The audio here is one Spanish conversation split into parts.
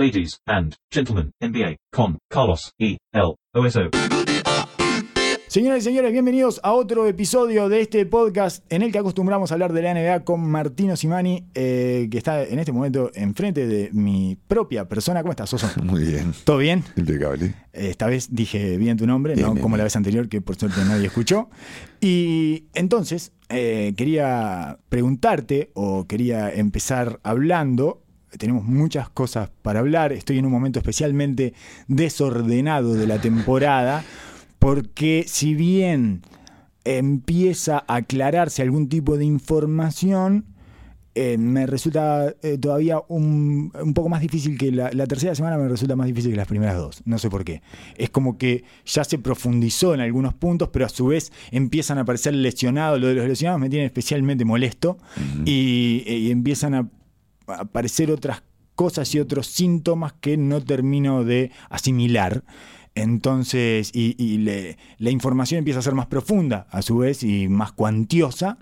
ladies and gentlemen, NBA, con Carlos E. L. OSO. Señoras y señores, bienvenidos a otro episodio de este podcast en el que acostumbramos a hablar de la NBA con Martino Simani, eh, que está en este momento enfrente de mi propia persona. ¿Cómo estás, Soso? Muy bien. ¿Todo bien? Impecable. Eh, Esta vez dije bien tu nombre, Bien, no bien, como la vez anterior, que por suerte nadie escuchó. Y entonces, eh, quería preguntarte, o quería empezar hablando. Tenemos muchas cosas para hablar. Estoy en un momento especialmente desordenado de la temporada, porque si bien empieza a aclararse algún tipo de información, eh, me resulta eh, todavía un, un poco más difícil que la, la tercera semana me resulta más difícil que las primeras dos. No sé por qué. Es como que ya se profundizó en algunos puntos, pero a su vez empiezan a aparecer lesionados. Lo de los lesionados me tiene especialmente molesto y, y empiezan a aparecer otras cosas y otros síntomas que no termino de asimilar. Entonces, y, y le- la información empieza a ser más profunda a su vez y más cuantiosa.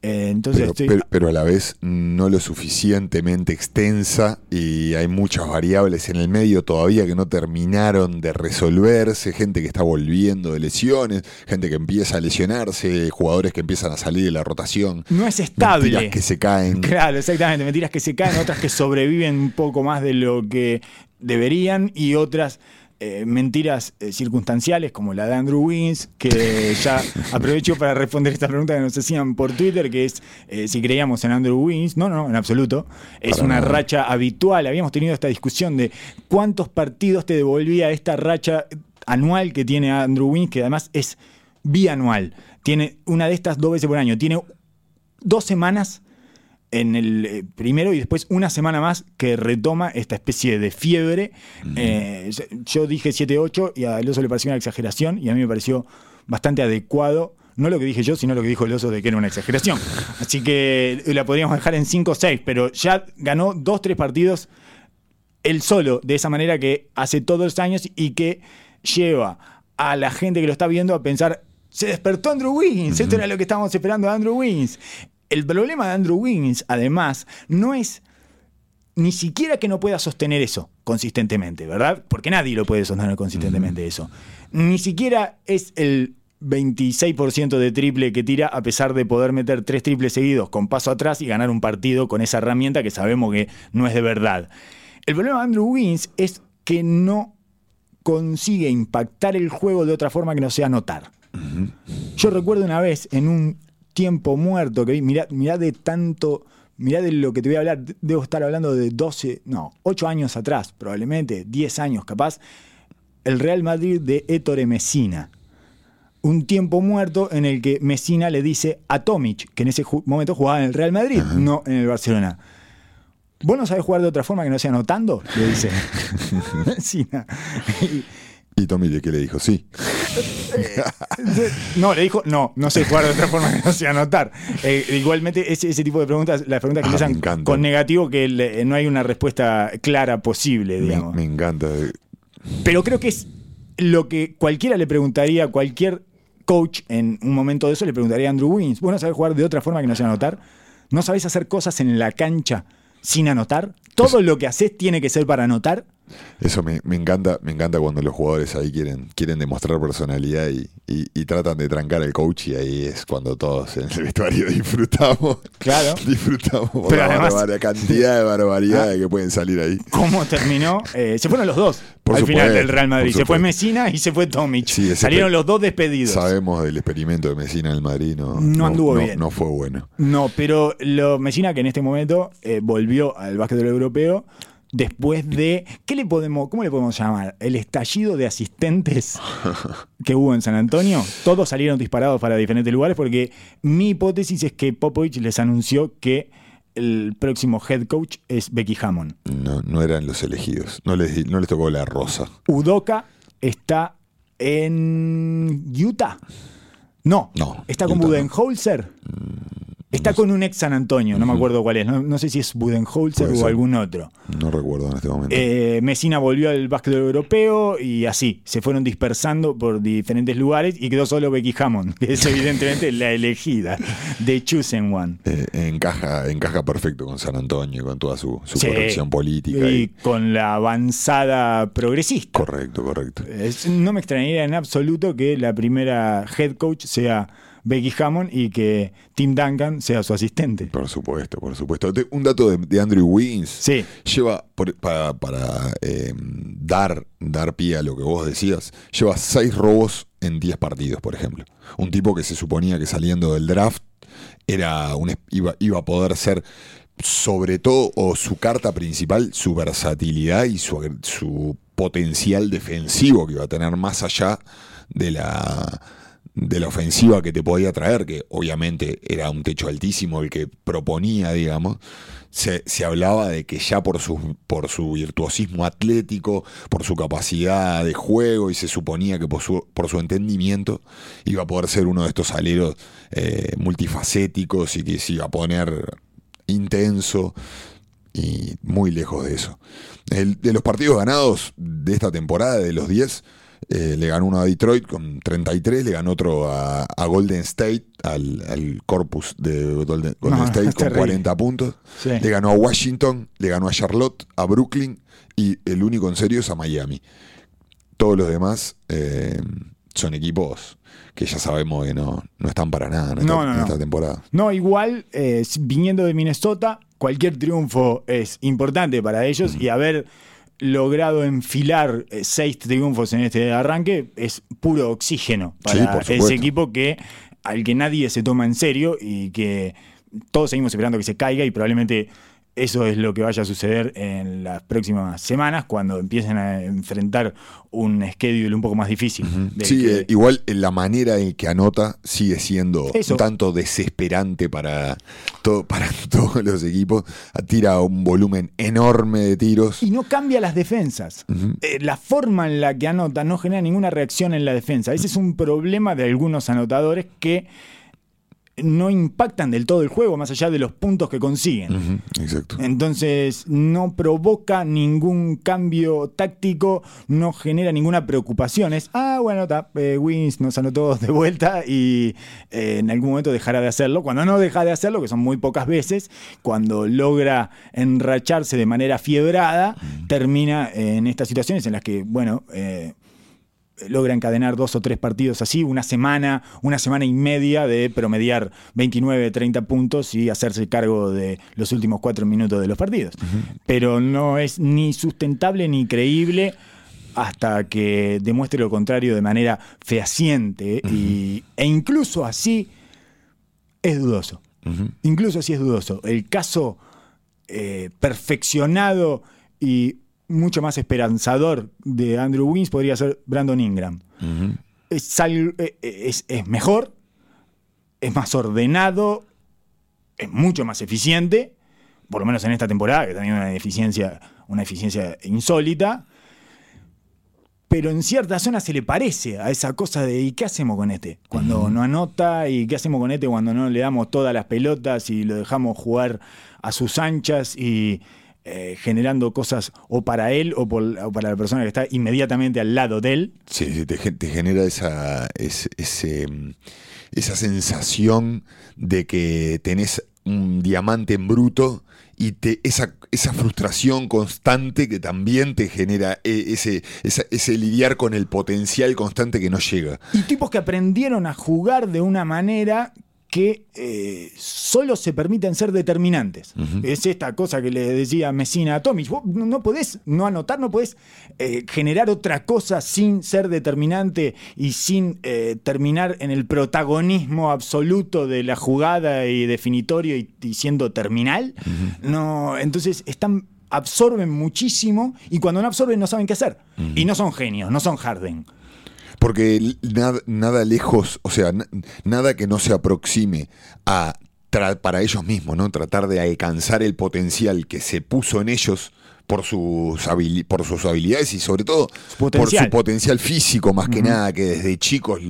Eh, entonces Pero, estoy... pero- pero a la vez no lo suficientemente extensa y hay muchas variables en el medio todavía que no terminaron de resolverse, gente que está volviendo de lesiones, gente que empieza a lesionarse, jugadores que empiezan a salir de la rotación, no es estable. mentiras que se caen. Claro, exactamente. Mentiras que se caen, otras que sobreviven un poco más de lo que deberían y otras eh, mentiras eh, circunstanciales como la de Andrew Wiggins, que ya aprovecho para responder esta pregunta que nos hacían por Twitter, que es eh, si creíamos en Andrew Wiggins. No, no, en absoluto. Es Para una nada. racha habitual. Habíamos tenido esta discusión de cuántos partidos te devolvía esta racha anual que tiene Andrew Wiggins, que además es bianual. Tiene una de estas dos veces por año. Tiene dos semanas en el eh, primero y después una semana más que retoma esta especie de fiebre. Eh, yo dije 7-8 y al oso le pareció una exageración y a mí me pareció bastante adecuado. No lo que dije yo, sino lo que dijo el oso de que era una exageración. Así que la podríamos dejar en 5-6, pero ya ganó 2-3 partidos él solo, de esa manera que hace todos los años y que lleva a la gente que lo está viendo a pensar, se despertó Andrew Wiggins, esto era lo que estábamos esperando de Andrew Wiggins. El problema de Andrew Wiggins, además, no es ni siquiera que no pueda sostener eso consistentemente, ¿verdad? Porque nadie lo puede sostener consistentemente eso. Ni siquiera es el 26% de triple que tira a pesar de poder meter tres triples seguidos con paso atrás y ganar un partido con esa herramienta que sabemos que no es de verdad. El problema de Andrew Wiggins es que no consigue impactar el juego de otra forma que no sea anotar. Yo recuerdo una vez en un tiempo muerto que vi, mirá, mirá de tanto, mirá de lo que te voy a hablar, debo estar hablando de 12, no, 8 años atrás, probablemente, 10 años capaz, el Real Madrid de Ettore Messina. Un tiempo muerto en el que Messina le dice a Tomic, que en ese momento jugaba en el Real Madrid, no en el Barcelona. ¿Vos no sabés jugar de otra forma que no sea anotando? Le dice Messina. Y- Tommy qué le dijo, sí. No, le dijo, no, no sé jugar de otra forma que no sea anotar. Eh, igualmente, ese, ese tipo de preguntas, las preguntas que Ah, empiezan con negativo, que le- no hay una respuesta clara posible, digamos. me encanta. Pero creo que es lo que cualquiera le preguntaría a cualquier coach en un momento de eso, le preguntaría a Andrew Wiggins, ¿vos no sabés jugar de otra forma que no sea anotar? ¿No sabés hacer cosas en la cancha sin anotar? ¿Todo lo que haces tiene que ser para anotar? Eso me, me encanta, me encanta cuando los jugadores ahí quieren, quieren demostrar personalidad y, y- y tratan de trancar al coach y ahí es cuando todos en el vestuario disfrutamos. Claro. Disfrutamos por Pero la, además- cantidad de barbaridades que pueden salir ahí. ¿Cómo terminó? Eh, se fueron los dos Por al final del Real Madrid. Se fue. Messina y se fue Tomic. Sí, Salieron los dos despedidos. Sabemos del experimento de Messina en el Madrid, no, No anduvo no- bien. no fue bueno. No, pero lo Messina que en este momento eh, volvió al básquetbol europeo después de ¿qué le podemos cómo le podemos llamar? El estallido de asistentes que hubo en San Antonio. Todos salieron disparados para diferentes lugares porque mi hipótesis es que Popovich les anunció que el próximo head coach es Becky Hammond. No, no eran los elegidos. No les, no les tocó la rosa. Udoka está en Utah. No, No, está con Utah no. Está No con un ex San Antonio, no me acuerdo cuál es. No, no sé si es Budenholzer o algún otro. No recuerdo en este momento. Eh, Messina volvió al básquet europeo y así, se fueron dispersando por diferentes lugares y quedó solo Becky Hammond, que es evidentemente la elegida de Chosen One. Eh, encaja, encaja perfecto con San Antonio, con toda su, su Sí. corrección política. Y y- con la avanzada progresista. Correcto, correcto. Es- no me extrañaría en absoluto que la primera head coach sea Becky Hammond y que Tim Duncan sea su asistente. Por supuesto, por supuesto. Un dato de, de Andrew Wiggins. Sí. Lleva, por- para, para, eh, dar, dar pie a lo que vos decías, lleva seis robos en 10 partidos, por ejemplo. Un tipo que se suponía que saliendo del draft era un, iba, iba a poder ser, sobre todo, o su carta principal, su versatilidad y su, su potencial defensivo que iba a tener más allá de la de la ofensiva que te podía traer, que obviamente era un techo altísimo el que proponía, digamos, se, se hablaba de que ya por su, por su virtuosismo atlético, por su capacidad de juego, y se suponía que por su, por su entendimiento iba a poder ser uno de estos aleros eh, multifacéticos y que se iba a poner intenso y muy lejos de eso. El- de los partidos ganados de esta temporada, de los 10, eh, le ganó uno a Detroit con 33, le ganó otro a, a Golden State, al, al corpus de Golden, Golden No, State con terrible. 40 puntos. Sí. Le ganó a Washington, le ganó a Charlotte, a Brooklyn y el único en serio es a Miami. Todos los demás eh, son equipos que ya sabemos que no, no están para nada en esta, No, no, en no. esta temporada. No, igual, eh, viniendo de Minnesota, cualquier triunfo es importante para ellos y haber logrado enfilar eh, seis triunfos en este arranque es puro oxígeno para ese equipo que al que nadie se toma en serio y que todos seguimos esperando que se caiga y probablemente eso es lo que vaya a suceder en las próximas semanas cuando empiecen a enfrentar un schedule un poco más difícil. Sí, que- eh, igual eh, la manera en que anota sigue siendo Eso. un tanto desesperante para, todo, para todos los equipos. Tira un volumen enorme de tiros. Y no cambia las defensas. Eh, la forma en la que anota no genera ninguna reacción en la defensa. Ese es un problema de algunos anotadores que no impactan del todo el juego, más allá de los puntos que consiguen. Exacto. Entonces no provoca ningún cambio táctico, no genera ninguna preocupación. Es, ah, bueno, ta, eh, Wins nos anotó de vuelta y eh, en algún momento dejará de hacerlo. Cuando no deja de hacerlo, que son muy pocas veces, cuando logra enracharse de manera fiebrada, termina en estas situaciones en las que, bueno, eh, logra encadenar dos o tres partidos así, una semana, una semana y media de promediar 29, 30 puntos y hacerse cargo de los últimos cuatro minutos de los partidos. Pero no es ni sustentable ni creíble hasta que demuestre lo contrario de manera fehaciente y, e incluso así es dudoso. Incluso así es dudoso. El caso eh, perfeccionado y mucho más esperanzador de Andrew Wiggins podría ser Brandon Ingram. Es, al- eh, es- es mejor, es más ordenado, es mucho más eficiente, por lo menos en esta temporada, que también una eficiencia, una eficiencia insólita. Pero en ciertas zonas se le parece a esa cosa de ¿y qué hacemos con este? Cuando no anota, ¿y qué hacemos con este cuando no le damos todas las pelotas y lo dejamos jugar a sus anchas y eh, generando cosas o para él o, por- o para la persona que está inmediatamente al lado de él? Sí, sí, te, gen- te genera esa, ese, esa sensación de que tenés un diamante en bruto y te, esa, esa frustración constante que también te genera eh, ese, ese lidiar con el potencial constante que no llega. Y tipos que aprendieron a jugar de una manera que eh, solo se permiten ser determinantes. Es esta cosa que le decía Messina a Tomic. Vos no podés no anotar, no podés eh, generar otra cosa sin ser determinante y sin eh, terminar en el protagonismo absoluto de la jugada y definitorio y, y siendo terminal. No, entonces están absorben muchísimo y cuando no absorben no saben qué hacer. Y no son genios, no son Harden. Porque nada, nada lejos, o sea, na- nada que no se aproxime a para ellos mismos, ¿no? Tratar de alcanzar el potencial que se puso en ellos por sus, por sus habilidades y sobre todo por su potencial físico, más que nada, que desde chicos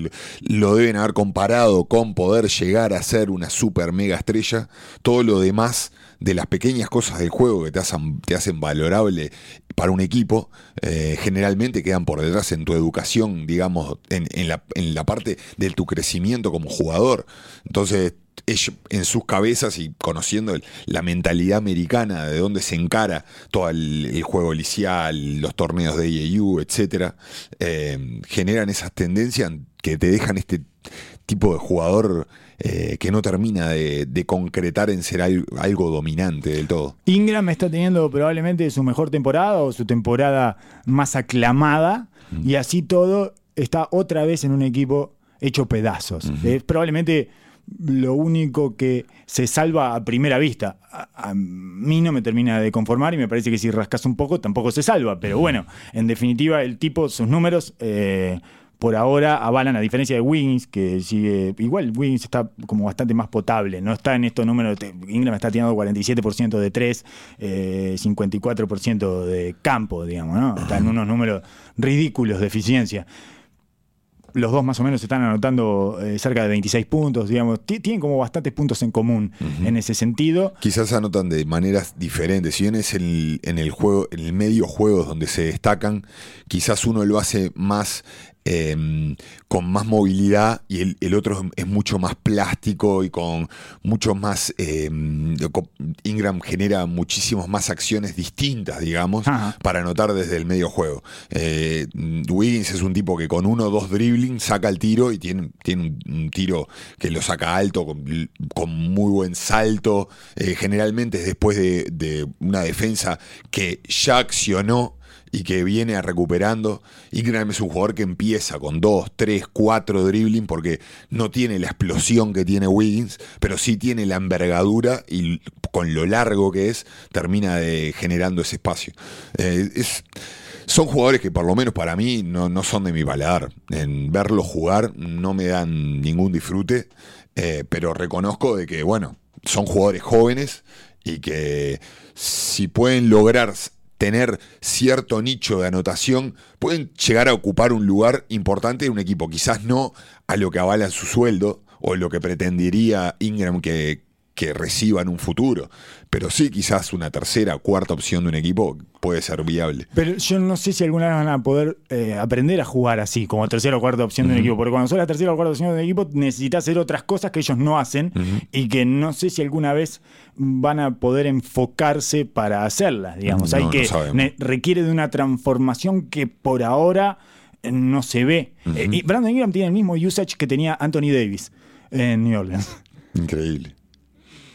lo deben haber comparado con poder llegar a ser una super mega estrella. Todo lo demás de las pequeñas cosas del juego que te hacen, te hacen valorable para un equipo, eh, generalmente quedan por detrás en tu educación, digamos, en, en la, en la parte de tu crecimiento como jugador. Entonces, ellos, en sus cabezas y conociendo la mentalidad americana, de dónde se encara todo el, juego licial, los torneos de IAU, etcétera, eh, generan esas tendencias que te dejan este tipo de jugador eh, que no termina de, de concretar en ser al- algo dominante del todo. Ingram está teniendo probablemente su mejor temporada o su temporada más aclamada y así todo está otra vez en un equipo hecho pedazos. Es probablemente lo único que se salva a primera vista. A, a mí no me termina de conformar y me parece que si rascas un poco tampoco se salva. Pero bueno, en definitiva el tipo, sus números... eh, por ahora avalan, a diferencia de Wiggins, que sigue. Igual Wiggins está como bastante más potable, no está en estos números. Ingram está tirando 47% de 3, eh, 54% de campo, digamos, ¿no? Está en unos números ridículos de eficiencia. Los dos más o menos están anotando eh, cerca de 26 puntos, digamos. Ti- Tienen como bastantes puntos en común en ese sentido. Quizás anotan de maneras diferentes. Si bien es el- en el juego, en el medio juego donde se destacan, quizás uno lo hace más eh, con más movilidad y el, el otro es mucho más plástico y con mucho más. eh, co- Ingram genera muchísimas más acciones distintas, digamos, Ajá. para anotar desde el medio juego. Eh, Wiggins es un tipo que con uno o dos dribbling saca el tiro y tiene, tiene un, tiro que lo saca alto, con, con muy buen salto. Eh, generalmente es después de, de una defensa que ya accionó y que viene recuperando. Ingram es un jugador que empieza con 2, 3, 4 dribbling porque no tiene la explosión que tiene Wiggins, pero sí tiene la envergadura y con lo largo que es, termina generando ese espacio. Eh, es, son jugadores que por lo menos para mí no, no son de mi paladar. En verlos jugar no me dan ningún disfrute, eh, pero reconozco de que, bueno, son jugadores jóvenes y que si pueden lograr tener cierto nicho de anotación, pueden llegar a ocupar un lugar importante en un equipo. Quizás no a lo que avala su sueldo o lo que pretendería Ingram que, que reciba en un futuro, pero sí quizás una tercera o cuarta opción de un equipo puede ser viable. Pero yo no sé si alguna vez van a poder eh, aprender a jugar así, como tercera o cuarta opción de un equipo. Porque cuando sos la tercera o cuarta opción de un equipo, necesitas hacer otras cosas que ellos no hacen y que no sé si alguna vez van a poder enfocarse para hacerlas, digamos. No, Hay que requiere de una transformación que por ahora eh, no se ve. Eh, y Brandon Ingram tiene el mismo usage que tenía Anthony Davis en New Orleans. Increíble,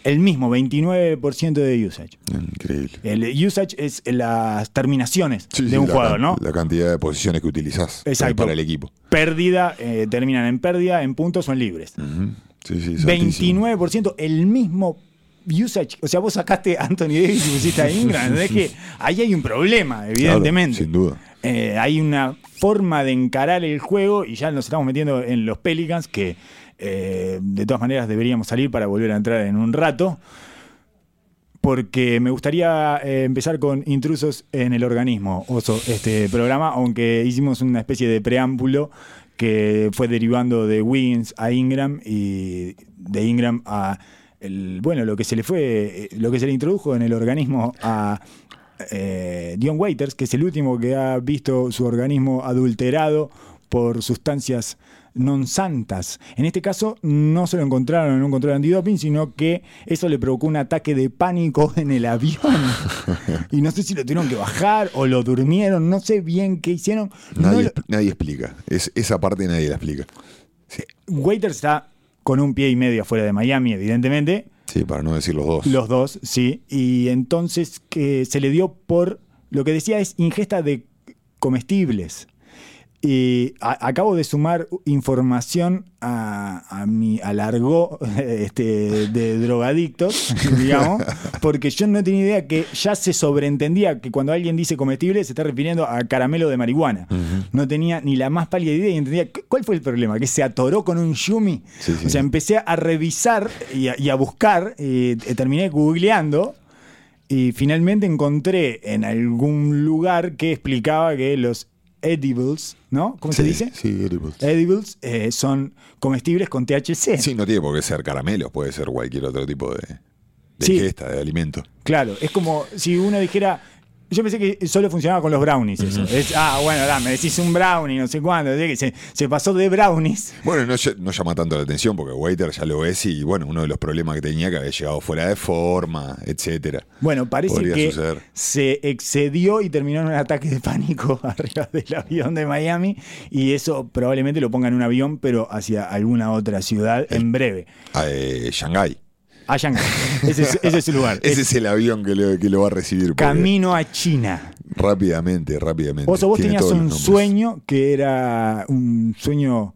El mismo, 29% de usage. increíble. El usage es las terminaciones Sí, de sí, un la jugador, ¿no? La cantidad de posiciones que utilizás Exacto. para el equipo. pérdida, eh, terminan en pérdida, en puntos o en libres. Ujú. Sí, sí, es altísimo. 29%, el mismo usage. O sea, vos sacaste a Anthony Davis y pusiste a Ingram. Es que ahí hay un problema, evidentemente. Claro, sin duda. Eh, hay una forma de encarar el juego y ya nos estamos metiendo en los Pelicans que eh, de todas maneras deberíamos salir para volver a entrar en un rato. Porque me gustaría eh, empezar con intrusos en el organismo, Oso, este programa, aunque hicimos una especie de preámbulo que fue derivando de Wiggins a Ingram y de Ingram a el, bueno, lo que se le fue, eh, lo que se le introdujo en el organismo a Dion Waiters, que es el último que ha visto su organismo adulterado por sustancias non santas. En este caso no se lo encontraron en un control antidoping, sino que eso le provocó un ataque de pánico en el avión. y no sé si lo tuvieron que bajar o lo durmieron, no sé bien qué hicieron. No Nadie, lo- expl- nadie explica. Es, esa parte nadie la explica. Sí, Waiters está con un pie y medio afuera de Miami, evidentemente. sí, para no decir los dos. Los dos, sí. Y entonces que se le dio por lo que decía es ingesta de comestibles. Y a- acabo de sumar información a, a mi alargó este, de drogadictos, digamos, porque yo no tenía idea que ya se sobreentendía que cuando alguien dice comestible se está refiriendo a caramelo de marihuana. No tenía ni la más pálida idea y entendía cu- cuál fue el problema, que se atoró con un yumi. Sí, sí. O sea, empecé a revisar y a, y a buscar, y, eh, terminé googleando. Y finalmente encontré en algún lugar que explicaba que los edibles, ¿no? ¿Cómo se dice? Sí, edibles. Edibles eh, son comestibles con THC. Sí, no tiene por qué ser caramelos, puede ser cualquier otro tipo de, de Sí. de alimento. Claro, es como si uno dijera. Yo pensé que solo funcionaba con los brownies eso. Es, ah, bueno, da, me decís un brownie, no sé cuándo. Se, se pasó de brownies. Bueno, no, ll- no llama tanto la atención porque Waiter ya lo ves y bueno, uno de los problemas que tenía que había llegado fuera de forma, etcétera. Bueno, parece Podría que suceder. se excedió y terminó en un ataque de pánico arriba del avión de Miami. Y eso probablemente lo ponga en un avión, pero hacia alguna otra ciudad en breve. Eh, Shanghái. A Shanghái. Ese es, ese es el lugar. Ese Es el avión que lo, que lo va a recibir. camino a China. Rápidamente, rápidamente. Vos, vos Tiene tenías un sueño que era un sueño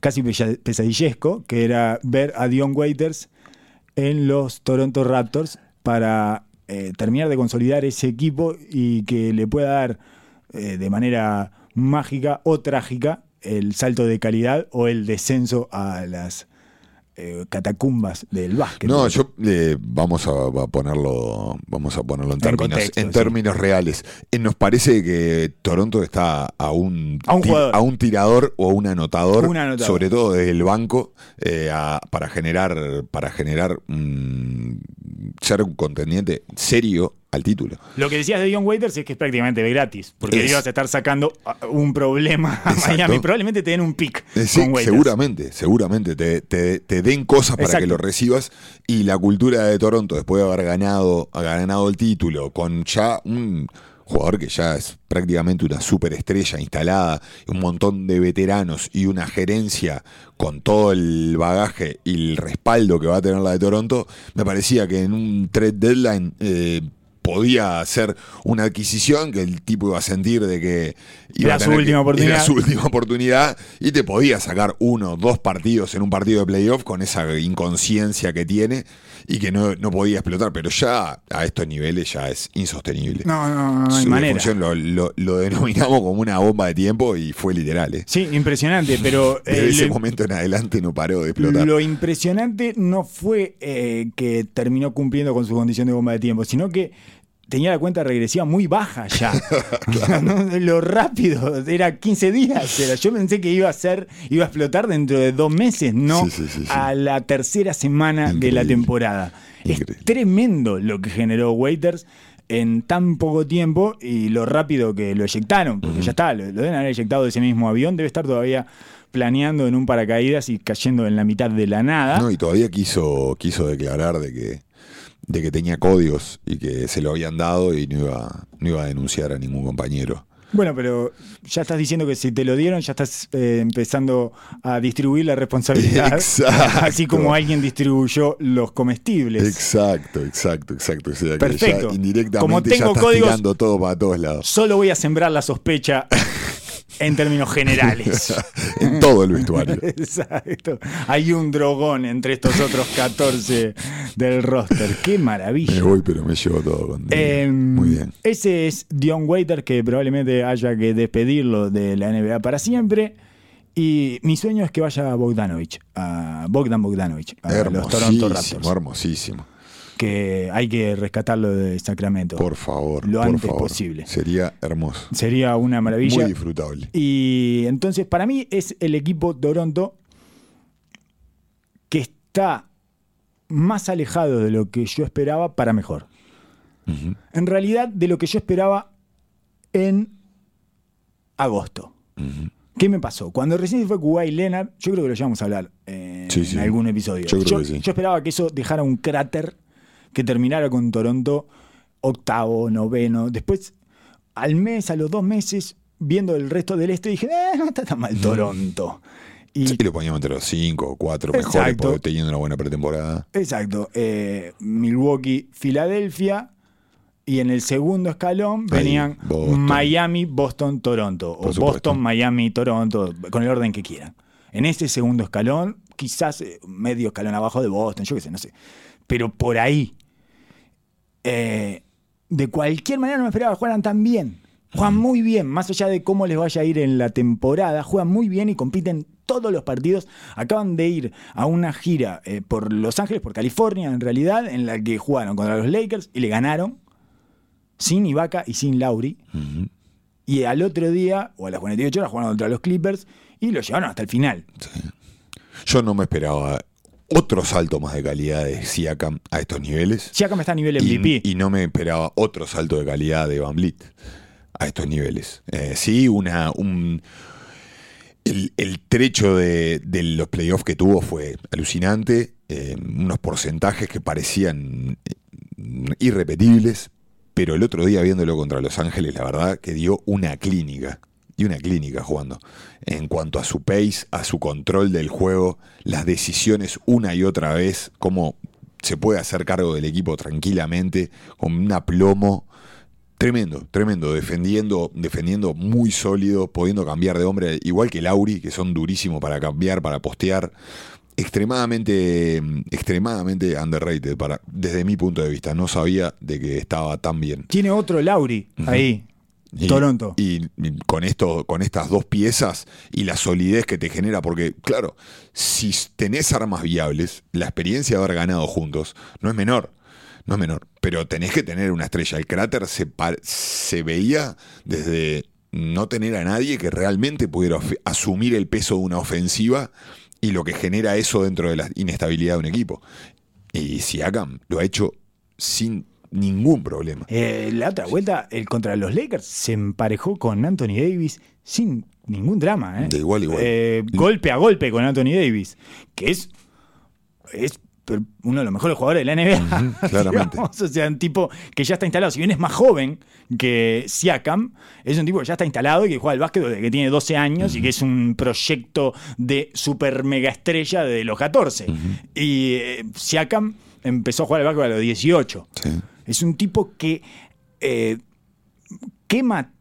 casi pesa- pesadillesco, que era ver a Dion Waiters en los Toronto Raptors para eh, terminar de consolidar ese equipo y que le pueda dar eh, de manera mágica o trágica el salto de calidad o el descenso a las eh, catacumbas del básquet. No, yo eh, vamos a, a ponerlo, vamos a ponerlo en En términos, contexto, en sí. términos reales. Eh, nos parece que Toronto está a un, A un a un tirador o un anotador, Un anotador. sobre todo desde el banco, eh, a- para generar, para generar ser un contendiente serio al título. Lo que decías de Dion Waiters es que es prácticamente de gratis, porque Es- ibas a estar sacando un problema a Exacto. Miami. Probablemente te den un pick Eh, sí, con Waiters. seguramente, seguramente te, te- te den cosas para Exacto. que lo recibas y la cultura de Toronto después de haber ganado, haber ganado el título con ya un jugador que ya es prácticamente una superestrella instalada, un montón de veteranos y una gerencia con todo el bagaje y el respaldo que va a tener la de Toronto, me parecía que en un trade deadline eh, podía hacer una adquisición que el tipo iba a sentir de que iba Era a su que- última oportunidad. era su última oportunidad y te podía sacar uno, dos partidos en un partido de playoff con esa inconsciencia que tiene y que no, no podía explotar, pero ya a estos niveles ya es insostenible. No, no, no hay Su manera. lo, lo- lo denominamos como una bomba de tiempo y fue literal. ¿eh? Sí, impresionante, pero Desde eh, ese lo, momento en adelante no paró de explotar. lo impresionante no fue eh, que terminó cumpliendo con su condición de bomba de tiempo, sino que tenía la cuenta regresiva muy baja ya. No, Lo rápido, era 15 días. era. Yo pensé que iba a ser, iba a explotar dentro de dos meses, no Sí, sí, sí, a la tercera semana de la temporada. Increíble. Es tremendo lo que generó Waiters en tan poco tiempo y lo rápido que lo eyectaron, porque ya está, lo, lo deben haber eyectado de ese mismo avión, debe estar todavía planeando en un paracaídas y cayendo en la mitad de la nada. No, y todavía quiso, quiso declarar de que, de que tenía códigos y que se lo habían dado y no iba, no iba a denunciar a ningún compañero. Bueno, pero ya estás diciendo que si te lo dieron, ya estás eh, empezando a distribuir la responsabilidad. Exacto. Así como alguien distribuyó los comestibles. Exacto, exacto, exacto. O sea, que Perfecto. ya indirectamente Como ya tengo estás códigos- tirando todo para todos lados. Solo voy a sembrar la sospecha en términos generales. en todo el vestuario. Exacto. Hay un drogón entre estos otros 14 del roster. Qué Me maravilla. voy, pero me llevo todo conmigo. Eh, Muy bien. Ese es Dion Waiter, que probablemente haya que despedirlo de la NBA para siempre. Y mi sueño es que vaya a Bogdanovich, a Bogdan Bogdanovich, a los Toronto Hermosísimo, Raptors. hermosísimo. Que hay que rescatarlo de Sacramento. Por favor. Lo por antes favor. posible. Sería hermoso. Sería una maravilla. Muy disfrutable. Y entonces, para mí, es el equipo Toronto que está más alejado de lo que yo esperaba para mejor. En realidad, de lo que yo esperaba en agosto. ¿Qué me pasó? Cuando recién se fue Kuwait Leonard, yo creo que lo llevamos a hablar eh, Sí, en sí. algún episodio. Yo creo que sí. yo esperaba que eso dejara un cráter que terminara con Toronto octavo, noveno. Después, al mes, a los dos meses, viendo el resto del este, dije, eh, no está tan mal Toronto. Y Sí, lo poníamos entre los cinco o cuatro mejores teniendo una buena pretemporada. Exacto. eh, Milwaukee, Filadelfia. Y en el segundo escalón Ahí, venían Boston. Miami, Boston, Toronto. O supuesto. Boston, Miami, Toronto, con el orden que quieran. En este segundo escalón, quizás eh, medio escalón abajo de Boston, yo qué sé, no sé. Pero por ahí. Eh, de cualquier manera no me esperaba que jugaran tan bien. Juegan muy bien, más allá de cómo les vaya a ir en la temporada, juegan muy bien y compiten todos los partidos. Acaban de ir a una gira eh, por Los Ángeles, por California en realidad, en la que jugaron contra los Lakers y le ganaron. sin Ibaka y sin Lauri. Y al otro día, o a las 48 horas, jugaron contra los Clippers y lo llevaron hasta el final. Yo no me esperaba otro salto más de calidad de Siakam a estos niveles. Siakam está a nivel MVP. Y, y no me esperaba otro salto de calidad de Van Vliet a estos niveles. Eh, sí, una, un, el, el trecho de, de los playoffs que tuvo fue alucinante. eh, unos porcentajes que parecían eh, irrepetibles. Pero el otro día viéndolo contra Los Ángeles, la verdad que dio una clínica. Y una clínica jugando. En cuanto a su pace, a su control del juego, las decisiones una y otra vez, cómo se puede hacer cargo del equipo tranquilamente, con un aplomo tremendo, tremendo, defendiendo, defendiendo muy sólido, pudiendo cambiar de hombre, igual que Lauri, que son durísimos para cambiar, para postear. Extremadamente, extremadamente underrated para, desde mi punto de vista. No sabía de que estaba tan bien. Tiene otro Lauri ahí, Y- Toronto. Y, y con esto, con estas dos piezas y la solidez que te genera, porque, claro, si tenés armas viables, la experiencia de haber ganado juntos no es menor. No es menor. Pero tenés que tener una estrella. El cráter se, veía desde no tener a nadie que realmente pudiera asumir el peso de una ofensiva y lo que genera eso dentro de la inestabilidad de un equipo. Y Siakam lo ha hecho sin ningún problema. Eh, la otra vuelta, el contra los Lakers, se emparejó con Anthony Davis sin ningún drama. ¿eh? De igual igual. Eh, golpe a golpe con Anthony Davis, que es, es uno de los mejores jugadores de la NBA. Claramente. digamos. o sea, un tipo que ya está instalado. Si bien es más joven que Siakam, es un tipo que ya está instalado y que juega al básquet desde que tiene 12 años y que es un proyecto de super mega estrella de los 14. Y eh, Siakam empezó a jugar al básquet a los 18. Sí. Es un tipo que eh, quema,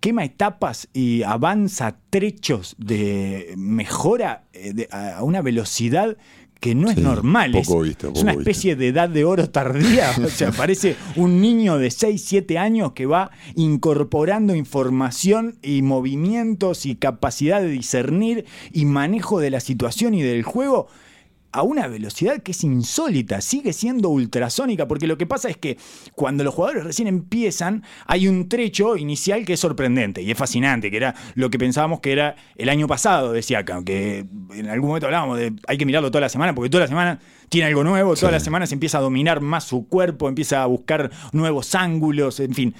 quema etapas y avanza trechos de mejora eh, de- a una velocidad que no es Sí, normal. Es, poco visto, es poco una visto. especie de edad de oro tardía. O sea, parece un niño de 6, 7 años que va incorporando información y movimientos y capacidad de discernir y manejo de la situación y del juego a una velocidad que es insólita, sigue siendo ultrasónica, porque lo que pasa es que cuando los jugadores recién empiezan, hay un trecho inicial que es sorprendente y es fascinante, que era lo que pensábamos que era el año pasado, decía acá, que en algún momento hablábamos de hay que mirarlo toda la semana, porque toda la semana tiene algo nuevo, todas las semanas empieza a dominar más su cuerpo, empieza a buscar nuevos ángulos, en fin.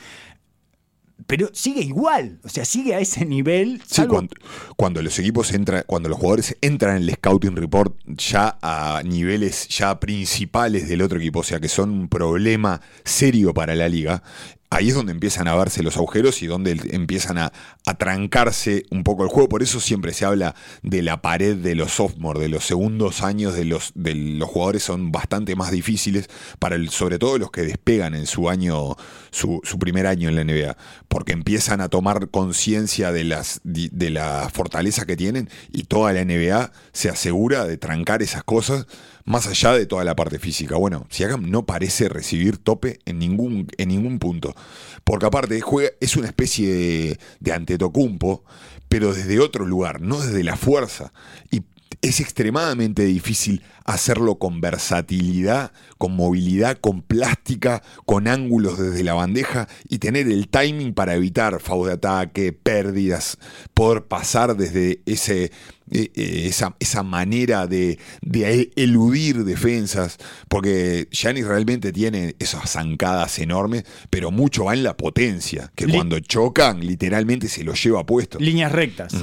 Pero sigue igual, o sea, sigue a ese nivel. Sí, salvo- cuando, cuando los equipos entran, cuando los jugadores entran en el scouting report ya a niveles ya principales del otro equipo, o sea que son un problema serio para la liga, ahí es donde empiezan a verse los agujeros y donde empiezan a, a trancarse un poco el juego. Por eso siempre se habla de la pared de los sophomore, de los segundos años de los, de los jugadores son bastante más difíciles, para el, sobre todo los que despegan en su año, su, su primer año en la NBA, porque empiezan a tomar conciencia de las de la fortaleza que tienen y toda la NBA se asegura de trancar esas cosas más allá de toda la parte física. Bueno, Siakam no parece recibir tope en ningún, en ningún punto. Porque aparte juega, es una especie de, de Antetokounmpo, pero desde otro lugar, no desde la fuerza. Y es extremadamente difícil hacerlo con versatilidad, con movilidad, con plástica, con ángulos desde la bandeja y tener el timing para evitar foul de ataque, pérdidas, poder pasar desde ese, eh, eh, esa, esa manera de, de eludir defensas, porque Giannis realmente tiene esas zancadas enormes, pero mucho va en la potencia, que Li- cuando chocan literalmente se lo lleva puesto. Líneas rectas.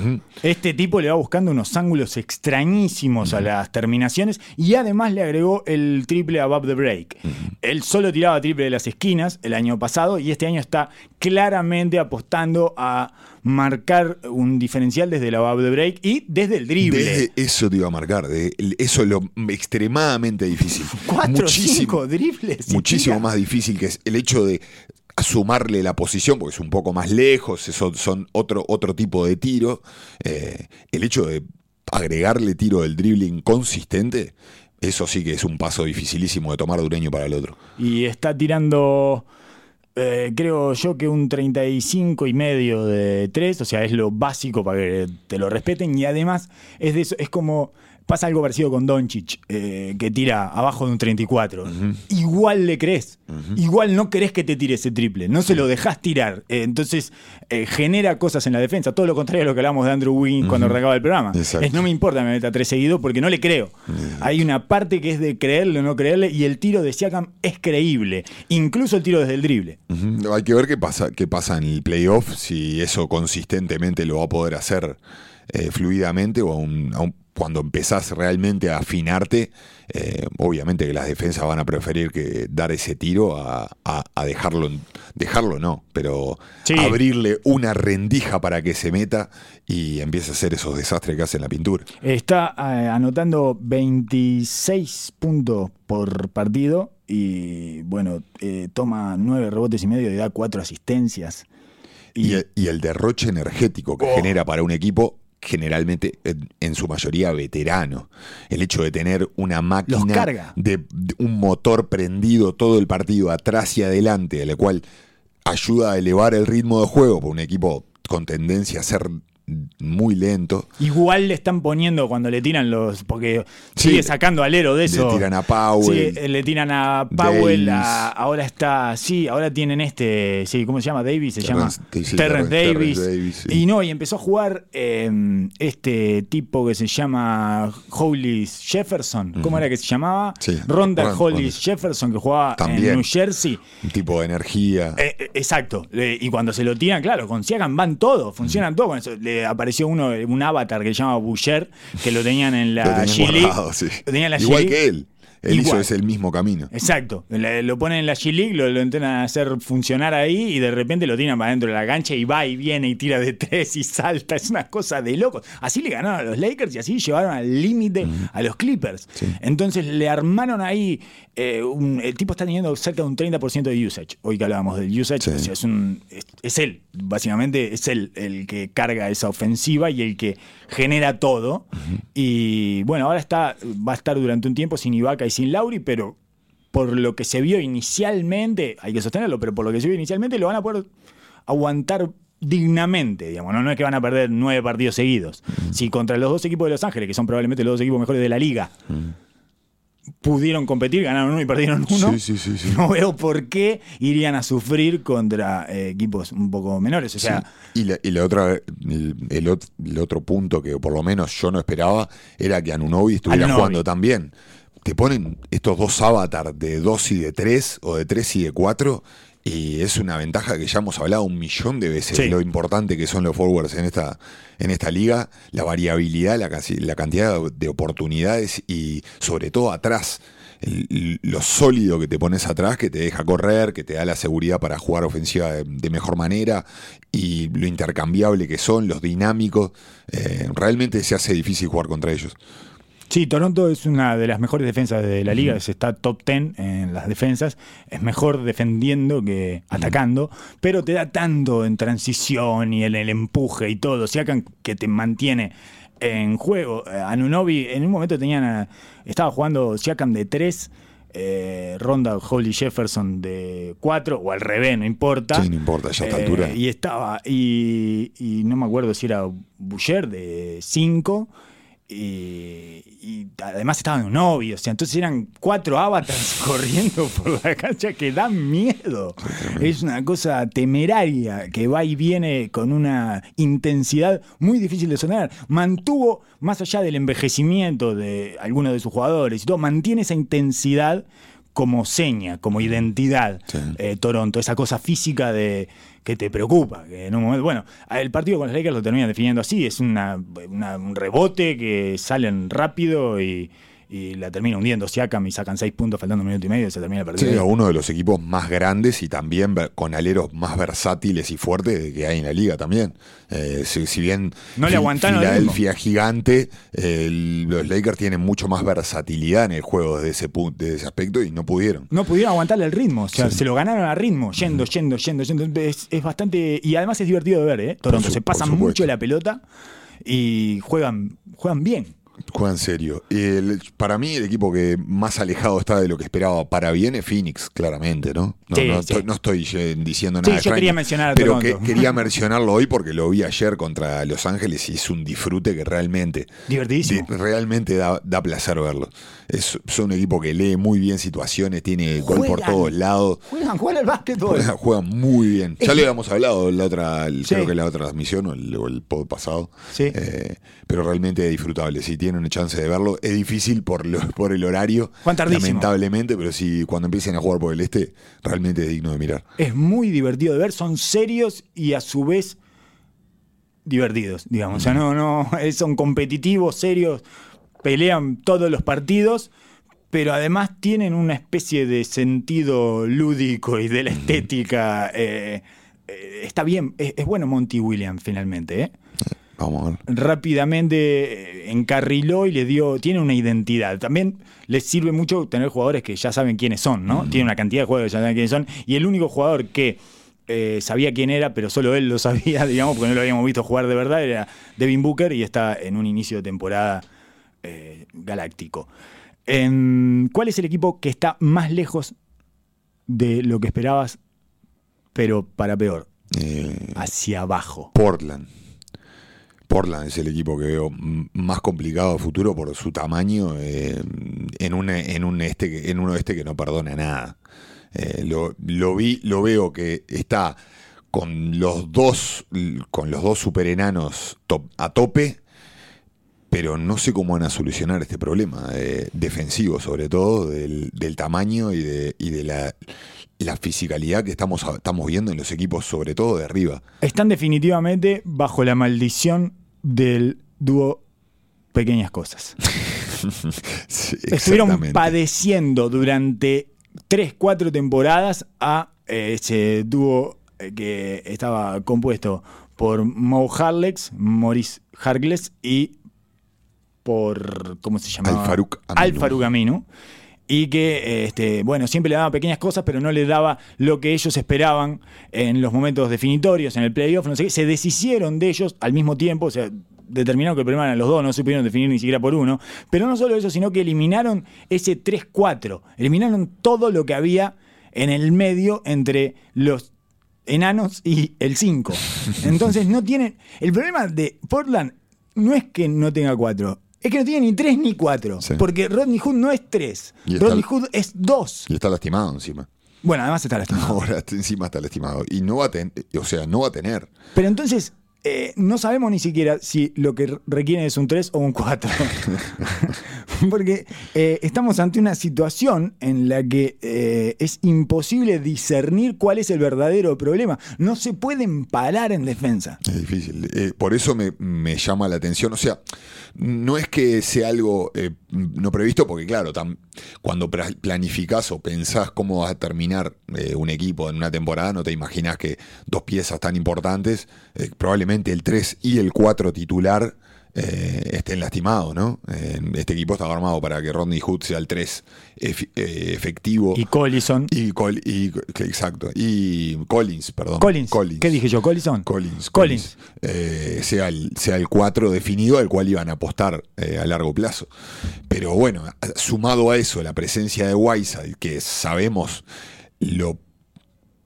Este tipo le va buscando unos ángulos extrañísimos a las terminaciones y además le agregó el triple above the break. Él solo tiraba triple de las esquinas el año pasado y este año está claramente apostando a marcar un diferencial desde el above the break y desde el drible. Desde eso te iba a marcar, de- eso es lo extremadamente difícil. Cuatro, Muchísimo- cinco dribles. muchísimo tira. más difícil que es el hecho de sumarle la posición, porque es un poco más lejos, son, son otro, otro tipo de tiro. eh, el hecho de agregarle tiro del dribbling consistente, eso sí que es un paso dificilísimo de tomar de un año para el otro. Y está tirando, eh, creo yo que un 35 y medio de 3, o sea, es lo básico para que te lo respeten. Y además es de eso, es como. Pasa algo parecido con Doncic, eh, que tira abajo de un 34. Igual le crees. Igual no querés que te tire ese triple. No se lo dejás tirar. Eh, entonces eh, genera cosas en la defensa. Todo lo contrario a lo que hablamos de Andrew Wiggins cuando arrancaba el programa. Exacto. Es no me importa me meta tres seguidos porque no le creo. Hay una parte que es de creerle o no creerle y el tiro de Siakam es creíble. Incluso el tiro desde el drible. Hay que ver qué pasa, qué pasa en el playoff, si eso consistentemente lo va a poder hacer fluidamente o aún- aún cuando empezás realmente a afinarte, eh, obviamente que las defensas van a preferir que dar ese tiro a, a- a dejarlo, dejarlo no, pero Sí. abrirle una rendija para que se meta y empiece a hacer esos desastres que hace en la pintura. Está eh, anotando 26 puntos por partido y bueno, eh, toma 9 rebotes y medio y da 4 asistencias. Y, el, y el derroche energético que Oh. genera para un equipo generalmente en, su mayoría veterano. El hecho de tener una máquina carga. de, de un motor prendido todo el partido atrás y adelante, el cual ayuda a elevar el ritmo de juego por un equipo con tendencia a ser muy lento. Igual le están poniendo cuando le tiran los. Porque Sí, sigue sacando alero de le eso. tiran a Powell. Sí, eh, le tiran a Powell. A- ahora está. Sí, ahora tienen este. Sí, ¿cómo se llama? Davis. Se Terrence- llama sí, Terrence Terrence- Davis. Davis. Y no, y empezó a jugar eh, este tipo que se llama Hollis Jefferson. ¿Cómo era que se llamaba? Ronda Ron- Hollis Ron- Jefferson, que jugaba en. New Jersey. Un tipo de energía. Eh, eh, exacto. Le- y cuando se lo tiran, claro, con Siakam van todos, funcionan todos. Con eso. Le apareció uno, un avatar que se llama Boucher, que lo tenían en la sí. La Igual que él. Él hizo Igual. ese el mismo camino. Exacto. Lo ponen en la G-League, lo, lo entrenan a hacer funcionar ahí y de repente lo tiran para dentro de la cancha y va y viene y tira de tres y salta. Es una cosa de locos. Así le ganaron a los Lakers y así llevaron al límite a los Clippers. Entonces le armaron ahí. eh, un- el tipo está teniendo cerca de un 30% de usage. Hoy que hablábamos del usage, Sí. o sea, es, un, es, es él. Básicamente es él el que carga esa ofensiva y el que genera todo. Y bueno, ahora está, va a estar durante un tiempo sin Ibaka y sin Lauri, pero por lo que se vio inicialmente, hay que sostenerlo, pero por lo que se vio inicialmente lo van a poder aguantar dignamente, digamos, no, no es que van a perder nueve partidos seguidos. Si contra los dos equipos de Los Ángeles, que son probablemente los dos equipos mejores de la liga, pudieron competir, ganaron uno y perdieron uno, Sí, sí, sí, sí. no veo por qué irían a sufrir contra eh, equipos un poco menores. O sea. Y, la, y la otra, el, el ot- el otro punto que por lo menos yo no esperaba era que Anunobi estuviera Anunobi. jugando también. Te ponen estos dos avatars de 2 y de 3 o de 3 y de 4 y es una ventaja que ya hemos hablado un millón de veces Sí. de lo importante que son los forwards en esta, en esta liga, la variabilidad, la, la cantidad de oportunidades y sobre todo atrás. el- lo sólido que te pones atrás, que te deja correr, que te da la seguridad para jugar ofensiva de, de mejor manera y lo intercambiable que son, los dinámicos. eh, realmente se hace difícil jugar contra ellos. Sí, Toronto es una de las mejores defensas de la liga, se está top 10 en las defensas, es mejor defendiendo que atacando, pero te da tanto en transición y en el empuje y todo, Siakam que te mantiene en juego. Eh, Anunobi en un momento tenían a- estaba jugando Siakam de 3, Ronda Holly Jefferson de 4 o al revés, no importa. Sí, no importa, ya a esta Eh, altura. Y estaba, y, y no me acuerdo si era Boucher de 5. Y, y además estaban un novio, o sea, entonces eran cuatro avatars corriendo por la cancha que dan miedo. Es una cosa temeraria que va y viene con una intensidad muy difícil de sonar. Mantuvo, más allá del envejecimiento de algunos de sus jugadores y todo, mantiene esa intensidad como seña, como identidad, Sí. eh, Toronto, esa cosa física de que te preocupa, que en un momento, bueno, el partido con los Lakers lo terminan definiendo así, es una, una- un rebote que salen rápido y, y la termina hundiendo Siakam y sacan seis puntos faltando un minuto y medio y se termina partido. Sí, uno de los equipos más grandes y también con aleros más versátiles y fuertes que hay en la liga también. Eh, si, si bien No le Filadelfia gigante, eh, los Lakers tienen mucho más versatilidad en el juego desde ese, desde ese aspecto y no pudieron. No pudieron aguantarle el ritmo, o sea, Sí. se lo ganaron a ritmo, yendo, yendo, yendo, yendo. Es, es bastante. Y además es divertido de ver, ¿eh? Toronto. su- se por pasa supuesto. mucho la pelota y juegan, juegan bien. Juega en serio. El- para mí, el equipo que más alejado está de lo que esperaba para bien es Phoenix, claramente, ¿no? No, Sí, no sí. estoy, no estoy diciendo Sí, nada. yo extraño, quería mencionar a Pero que, quería mencionarlo hoy porque lo vi ayer contra Los Ángeles y es un disfrute que realmente. Divertidísimo. realmente da, da placer verlo. Es, son un equipo que lee muy bien situaciones, tiene gol por Juegan. todos lados. Juegan, juegan al básquetbol. Juega, juega muy bien. Ya lo habíamos hablado la otra, el- Sí. creo que la otra transmisión o el, el pod pasado. Sí. Eh, pero realmente es disfrutable. Si tienen chance de verlo, es difícil por, lo- por el horario. Juegan tardísimo. Lamentablemente, pero si cuando empiecen a jugar por el este, realmente es digno de mirar. Es muy divertido de ver, son serios y a su vez divertidos, digamos. O sea, no, no, son competitivos, serios, pelean todos los partidos, pero además tienen una especie de sentido lúdico y de la estética. eh, eh, está bien, es, es bueno Monty Williams finalmente, ¿eh? Vamos a ver. rápidamente eh, encarriló y le dio, tiene una identidad. También les sirve mucho tener jugadores que ya saben quiénes son, ¿no? Tiene una cantidad de jugadores que ya saben quiénes son. Y el único jugador que eh, sabía quién era, pero solo él lo sabía, digamos, porque no lo habíamos visto jugar de verdad, era Devin Booker y está en un inicio de temporada eh, galáctico. Em, ¿Cuál es el equipo que está más lejos de lo que esperabas, pero para peor? Eh, Hacia abajo. Portland. Portland es el equipo que veo más complicado a futuro por su tamaño eh, en, un, en, un este, que- en este que no perdona nada. Eh, lo, lo vi, lo veo que está con los dos, con los dos superenanos top- a tope, pero no sé cómo van a solucionar este problema eh, defensivo, sobre todo del, del tamaño y de, y de la, la fisicalidad que estamos, estamos viendo en los equipos, sobre todo de arriba. Están definitivamente bajo la maldición del dúo Pequeñas Cosas. Sí, Estuvieron padeciendo durante 3, 4 temporadas a eh, ese dúo eh, que estaba compuesto por Mo Harlex, Maurice Harkless y por, ¿cómo se llamaba? Al-Farouq Aminu. Al-Farouq Aminu. Y que, este, bueno, siempre le daba pequeñas cosas, pero no le daba lo que ellos esperaban en los momentos definitorios, en el playoff, no sé qué. Se deshicieron de ellos al mismo tiempo, o sea, determinaron que el problema eran los dos, no supieron definir ni siquiera por uno. Pero no solo eso, sino que eliminaron ese 3-4. Eliminaron todo lo que había en el medio entre los enanos y el 5. Entonces no tienen. El problema de Portland no es que no tenga 4. Es que no tiene ni 3 ni 4. Sí. Porque Rodney Hood no es 3. Y está Rodney Hood es 2. Y está lastimado encima. Bueno, además está lastimado. Ahora encima está lastimado. Y no va a tener, o sea, no va a tener. Pero entonces, eh, no sabemos ni siquiera si lo que requieren es un 3 o un 4. Porque eh, estamos ante una situación en la que eh, es imposible discernir cuál es el verdadero problema. No se pueden parar en defensa. Es difícil. Eh, por eso me, llama la atención. O sea, no es que sea algo no previsto, porque claro, cuando planificás o pensás cómo va a terminar un equipo en una temporada, no te imaginas que dos piezas tan importantes, probablemente el 3 y el 4 titular, eh, estén lastimados, ¿no? Eh, este equipo está armado para que Rodney Hood sea el 3 ef- eh, efectivo. Y Collison. Y, Col- y- que- exacto. Y Collins, perdón. Collins. ¿Qué dije yo? Collison. Collins. Collins. eh, sea, el, sea el 4 definido al cual iban a apostar eh, a largo plazo. Pero bueno, sumado a eso, la presencia de Whiteside, que sabemos lo,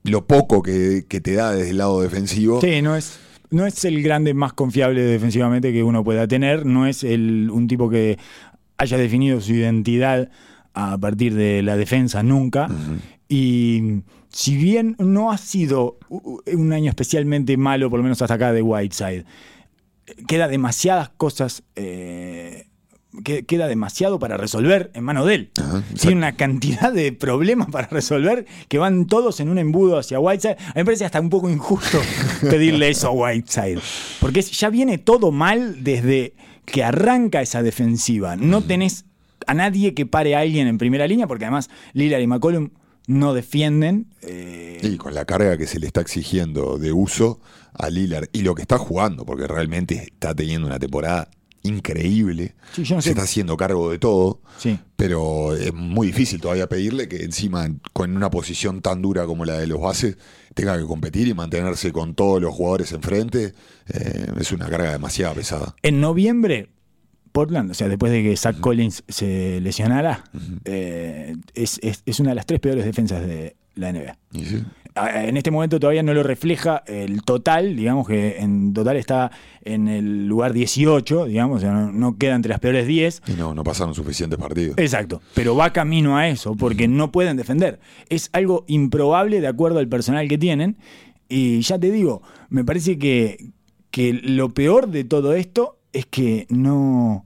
lo poco que, que te da desde el lado defensivo. Sí, no es, no es el grande más confiable defensivamente que uno pueda tener. No es el, un tipo que haya definido su identidad a partir de la defensa nunca. Y si bien no ha sido un año especialmente malo, por lo menos hasta acá de Whiteside, queda demasiadas cosas. eh, que- queda demasiado para resolver en mano de él. Ajá. Tiene una cantidad de problemas para resolver que van todos en un embudo hacia Whiteside. A mí me parece hasta un poco injusto pedirle eso a Whiteside. Porque ya viene todo mal desde que arranca esa defensiva. No tenés a nadie que pare a alguien en primera línea, porque además Lillard y McCollum no defienden. eh, Y con la carga que se le está exigiendo de uso a Lillard y lo que está jugando, porque realmente está teniendo una temporada increíble. Sí, se está haciendo cargo de todo. Sí. Pero es muy difícil todavía pedirle que encima con una posición tan dura como la de los bases tenga que competir y mantenerse con todos los jugadores enfrente. Eh, es una carga demasiado pesada. En noviembre Portland, o sea, después de que Zach Collins se lesionara, eh, es, es- es una de las tres peores defensas de la NBA. Sí. En este momento todavía no lo refleja el total, digamos que en total está en el lugar 18, digamos, o sea, no, no queda entre las peores 10. Y no, no pasaron suficientes partidos. Exacto, pero va camino a eso, porque no pueden defender. Es algo improbable de acuerdo al personal que tienen. Y ya te digo, me parece que, que lo peor de todo esto es que no,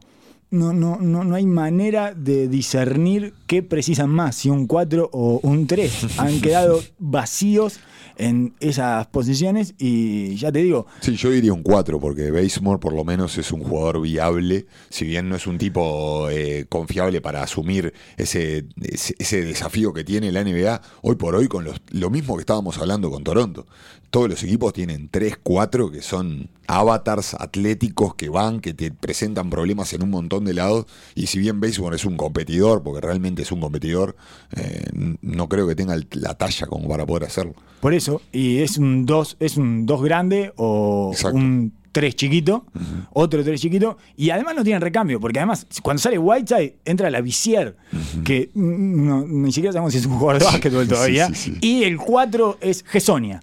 no, no, no, no hay manera de discernir qué precisan más, si un 4 o un 3. Han quedado vacíos en esas posiciones y ya te digo, Sí, yo diría un 4, porque Basemore por lo menos es un jugador viable, si bien no es un tipo eh, confiable para asumir ese, ese, ese desafío que tiene la NBA, hoy por hoy con los, lo mismo que estábamos hablando con Toronto. Todos los equipos tienen 3, 4 que son avatars atléticos que van, que te presentan problemas en un montón de lados, y si bien Basemore es un competidor, porque realmente es un competidor, eh, no creo que tenga la talla como para poder hacerlo. Por eso, y es un 2, es un 2 grande o Exacto. un 3 chiquito, otro 3 chiquito, y además no tienen recambio, porque además cuando sale Whiteside entra la Visier, que no- ni siquiera sabemos si es un jugador de básquetbol Sí, todavía, sí, sí. y el 4 es Gesonia,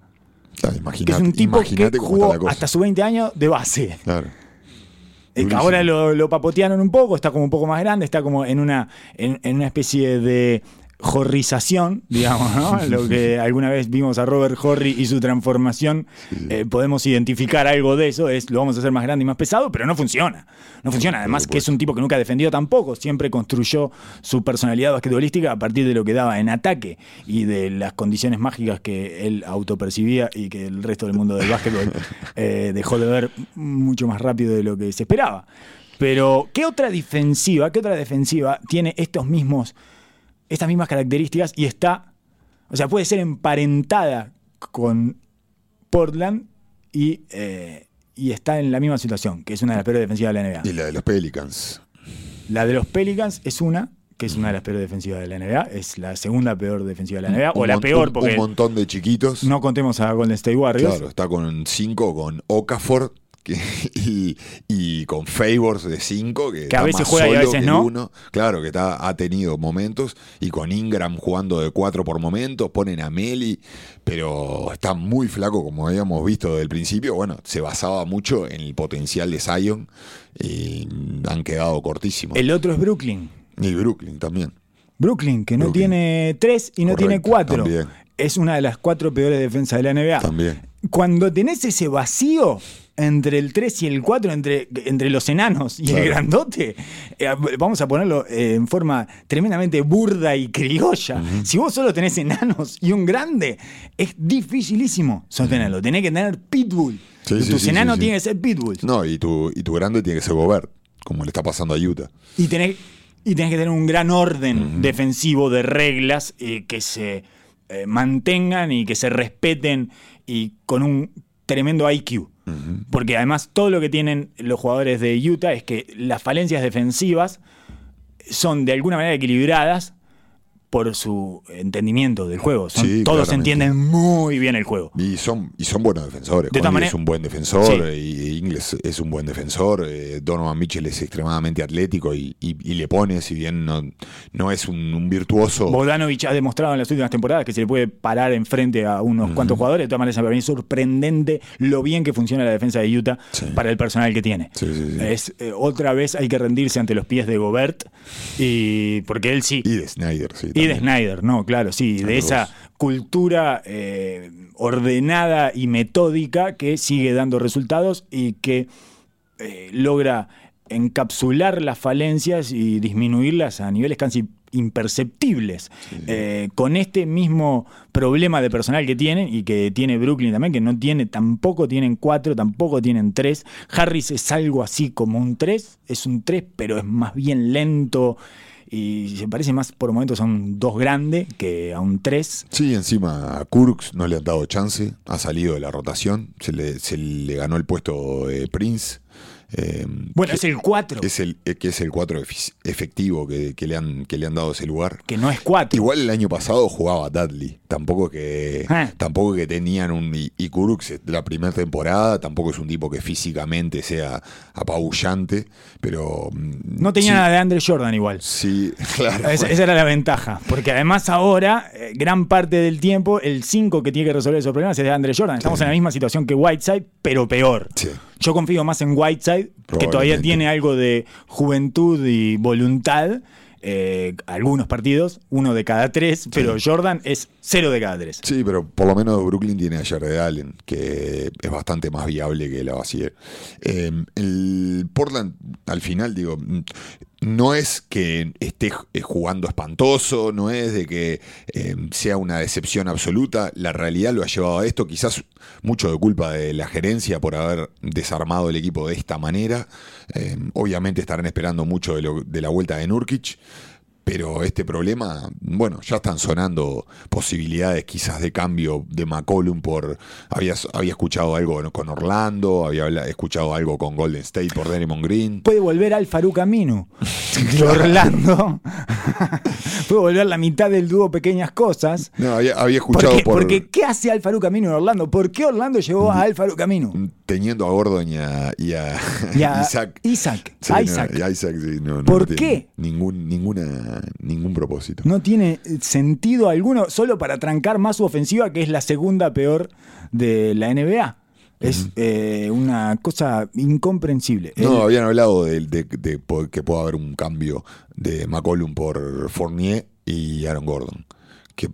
Que es un tipo que jugó hasta sus 20 años de base. Claro. Eh, Durísimo. ahora lo, lo papotearon un poco, está como un poco más grande, está como en una, en, en una especie de jorrización, digamos, ¿no? Lo que alguna vez vimos a Robert Horry y su transformación, eh, podemos identificar algo de eso, es lo vamos a hacer más grande y más pesado, pero no funciona. No funciona. Además que es un tipo que nunca defendió tampoco, siempre construyó su personalidad basquetbolística a partir de lo que daba en ataque y de las condiciones mágicas que él autopercibía y que el resto del mundo del básquetbol eh, dejó de ver mucho más rápido de lo que se esperaba. Pero, ¿qué otra defensiva, qué otra defensiva tiene estos mismos, estas mismas características y está, o sea, puede ser emparentada con Portland y, eh, y está en la misma situación, que es una de las peores defensivas de la NBA? Y la de los Pelicans. La de los Pelicans es una, que es una de las peores defensivas de la NBA, es la segunda peor defensiva de la NBA, o Un la mon- peor porque Un montón de chiquitos. no contemos a Golden State Warriors. Claro, está con 5 con Okafor que- y, y con Favors de 5 que, Que a veces más juega y a solo veces no. uno. Claro, que está, ha tenido momentos y con Ingram jugando de 4 por momentos, ponen a Meli, pero está muy flaco como habíamos visto desde el principio. Bueno, se basaba mucho en el potencial de Zion y han quedado cortísimos. El otro es Brooklyn. Y Brooklyn también. Brooklyn, que no Brooklyn. tiene tres y no Correcto, tiene cuatro. también. Es una de las cuatro peores defensas de la NBA. También. Cuando tenés ese vacío entre el 3 y el 4, entre, entre los enanos y Claro. el grandote, eh, vamos a ponerlo eh, en forma tremendamente burda y criolla. Si vos solo tenés enanos y un grande, es dificilísimo sostenerlo. Tenés que tener pitbull. Sí, sí, Tus sí, enanos tienen que ser pitbull. No, y tu, y tu grande tiene que ser Gobert, como le está pasando a Utah. Y tenés, y tenés que tener un gran orden defensivo de reglas eh, que se mantengan y que se respeten y con un tremendo IQ. Porque además todo lo que tienen los jugadores de Utah es que las falencias defensivas son de alguna manera equilibradas por su entendimiento del juego. Son- Sí, todos claramente. entienden muy bien el juego. Y son, y son buenos defensores. De maneras- es un buen defensor, Sí. eh, y Ingles es un buen defensor. eh, Donovan Mitchell es extremadamente atlético y, y- y le pone, si bien no, no es un, un virtuoso. Bogdanovich ha demostrado en las últimas temporadas que se le puede parar enfrente a unos cuantos jugadores. De todas maneras, para mí es sorprendente lo bien que funciona la defensa de Utah Sí. para el personal que tiene. Es, eh, otra vez hay que rendirse ante los pies de Gobert, y, porque él sí. Y de Snyder, sí. Y de. Snyder, no, claro, sí, de esa cultura eh, ordenada y metódica que sigue dando resultados y que eh, logra encapsular las falencias y disminuirlas a niveles casi imperceptibles. Eh, con este mismo problema de personal que tienen y que tiene Brooklyn también, que no tiene, tampoco tienen cuatro, tampoco tienen tres. Harris es algo así como un tres, es un tres, pero es más bien lento y se parece más por momentos a un 2 grande que a un 3. Sí, encima a Kurks no le han dado chance, ha salido de la rotación, se le, se le ganó el puesto eh, Prince. Eh, Bueno, que- es el 4, es el, eh, que es el 4 efi- efectivo que, que le han, que le han dado ese lugar. que no es 4. Igual el año pasado jugaba Dudley. Tampoco que, Ah. tampoco que tenían un. Kurucs la primera temporada tampoco es un tipo que físicamente sea apabullante, pero. mm, No tenía sí, nada de Andre Jordan igual. Sí, claro. Esa, esa era la ventaja. Porque además ahora, eh, gran parte del tiempo, el 5 que tiene que resolver esos problemas es de Andre Jordan. Estamos en la misma situación que Whiteside, pero peor. Sí. Yo confío más en Whiteside, que todavía tiene algo de juventud y voluntad. eh, algunos partidos, uno de cada tres, pero Jordan es cero de cada tres. Sí, pero por lo menos Brooklyn tiene a Jared Allen, que es bastante más viable que la Vasier. el Portland, al final, digo, no es que esté eh, jugando espantoso, no es de que eh, sea una decepción absoluta. La realidad lo ha llevado a esto, quizás mucho de culpa de la gerencia por haber desarmado el equipo de esta manera. Eh, obviamente estarán esperando mucho de, de la vuelta de Nurkic. Pero este problema, bueno, ya están sonando posibilidades quizás de cambio de McCollum por... Había, había escuchado algo con Orlando, había escuchado algo con Golden State por Draymond Green. Puede volver al Farouk Aminu de Orlando. Puede volver la mitad del dúo Pequeñas Cosas. No, había, había escuchado Porque, por... porque ¿qué hace Al Farouk Aminu en Orlando? ¿Por qué Orlando llevó a Al Farouk Aminu? Teniendo a Gordon y a, y Isaac. Isaac. Sí, Isaac. Isaac, sí, no, no, ¿Por no qué? Ningún, ninguna, ningún propósito. No tiene sentido alguno, solo para trancar más su ofensiva, que es la segunda peor de la NBA. Es eh, una cosa incomprensible. No, El- habían hablado de, de- que pueda haber un cambio de McCollum por Fournier y Aaron Gordon, que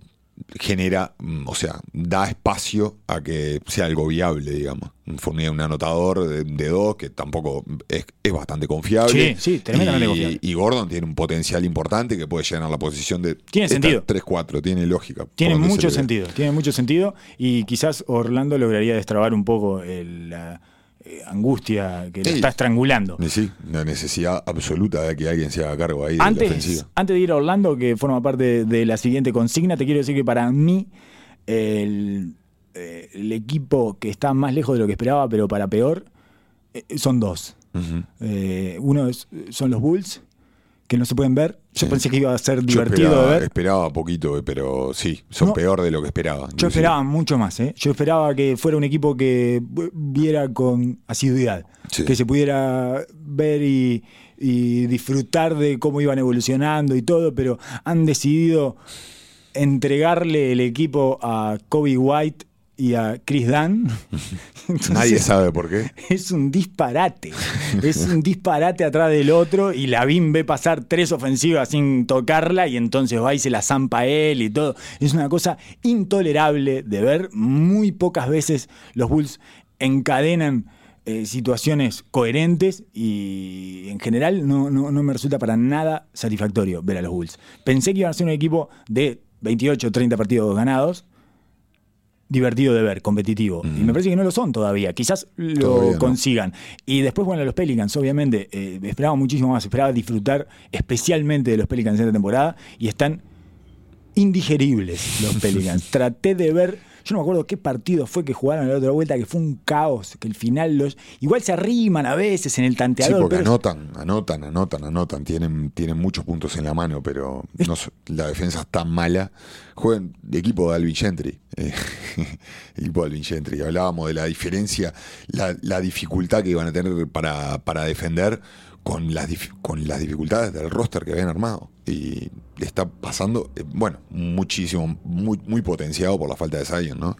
genera, mm, o sea, da espacio a que sea algo viable, digamos. Un anotador de, de dos que tampoco es, es bastante confiable. Sí, sí, tremendamente y, confiable. Y Gordon tiene un potencial importante que puede llenar la posición de... Tiene sentido. 3-4, tiene lógica. Tiene se mucho sentido, tiene mucho sentido y quizás Orlando lograría destrabar un poco el- la eh, angustia que lo Sí. está estrangulando. Sí, la necesidad absoluta de que alguien se haga cargo ahí de la Antes, ofensiva. antes de ir a Orlando, que forma parte de la siguiente consigna, te quiero decir que para mí el, eh, el equipo que está más lejos de lo que esperaba, pero para peor, eh, son dos. Eh, uno es- son los Bulls, que no se pueden ver. Yo Sí. pensé que iba a ser Yo divertido esperaba, de ver. esperaba poquito, eh, pero sí, son No. peor de lo que esperaba. Yo inclusive. esperaba mucho más, ¿eh? Yo esperaba que fuera un equipo que viera con asiduidad, Sí. que se pudiera ver y, y disfrutar de cómo iban evolucionando y todo, pero han decidido entregarle el equipo a Kobe White y a Chris Dunn. Entonces, Nadie sabe por qué. es un disparate. Es un disparate atrás del otro y Lavín ve pasar tres ofensivas sin tocarla y entonces va y se la zampa él y todo. Es una cosa intolerable de ver. Muy pocas veces los Bulls encadenan eh, situaciones coherentes y en general no, no- no me resulta para nada satisfactorio ver a los Bulls. Pensé que iban a ser un equipo de 28 o 30 partidos ganados divertido de ver, competitivo. Y me parece que no lo son todavía. Quizás lo Todavía no. consigan. Y después, bueno, los Pelicans, obviamente, eh, esperaba muchísimo más. Esperaba disfrutar especialmente de los Pelicans en esta temporada. Y están indigeribles los Pelicans. Traté de ver. Yo no me acuerdo qué partido fue que jugaron la otra vuelta, que fue un caos, que el final los. Igual se arriman a veces en el Sí, tanteador. porque pero anotan, anotan, anotan, anotan. Tienen, tienen muchos puntos en la mano, pero no la defensa es tan mala. Juegan de equipo de Alvin Gentry. eh, equipo de Alvin Gentry. Hablábamos de la diferencia, la, la dificultad que iban a tener para, para defender con las, con las dificultades del roster que habían armado. Y está pasando, eh, bueno, muchísimo, muy, muy potenciado por la falta de Zion, ¿no?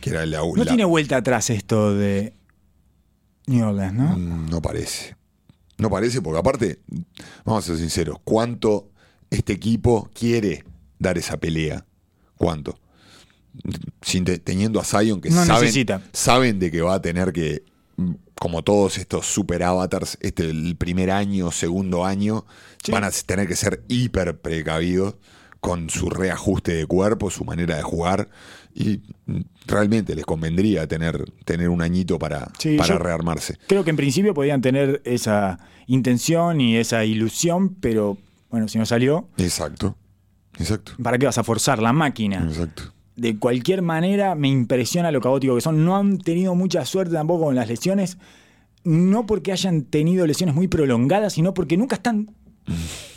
Que era la, no la- tiene vuelta atrás esto de New Orleans, ¿no? No parece. No parece porque aparte, vamos a ser sinceros, ¿cuánto este equipo quiere dar esa pelea? ¿Cuánto? Sin te- teniendo a Zion que No saben, necesita. saben de que va a tener que, mm, como todos estos super avatars, este, el primer año, segundo año, Sí. van a tener que ser hiper precavidos con su reajuste de cuerpo, su manera de jugar. Y realmente les convendría tener, tener un añito para, Sí, para rearmarse. Creo que en principio podían tener esa intención y esa ilusión, pero bueno, si no salió, Exacto. Exacto. ¿para qué vas a forzar la máquina? Exacto. De cualquier manera, me impresiona lo caótico que son. No han tenido mucha suerte tampoco con las lesiones. no porque hayan tenido lesiones muy prolongadas, sino porque nunca están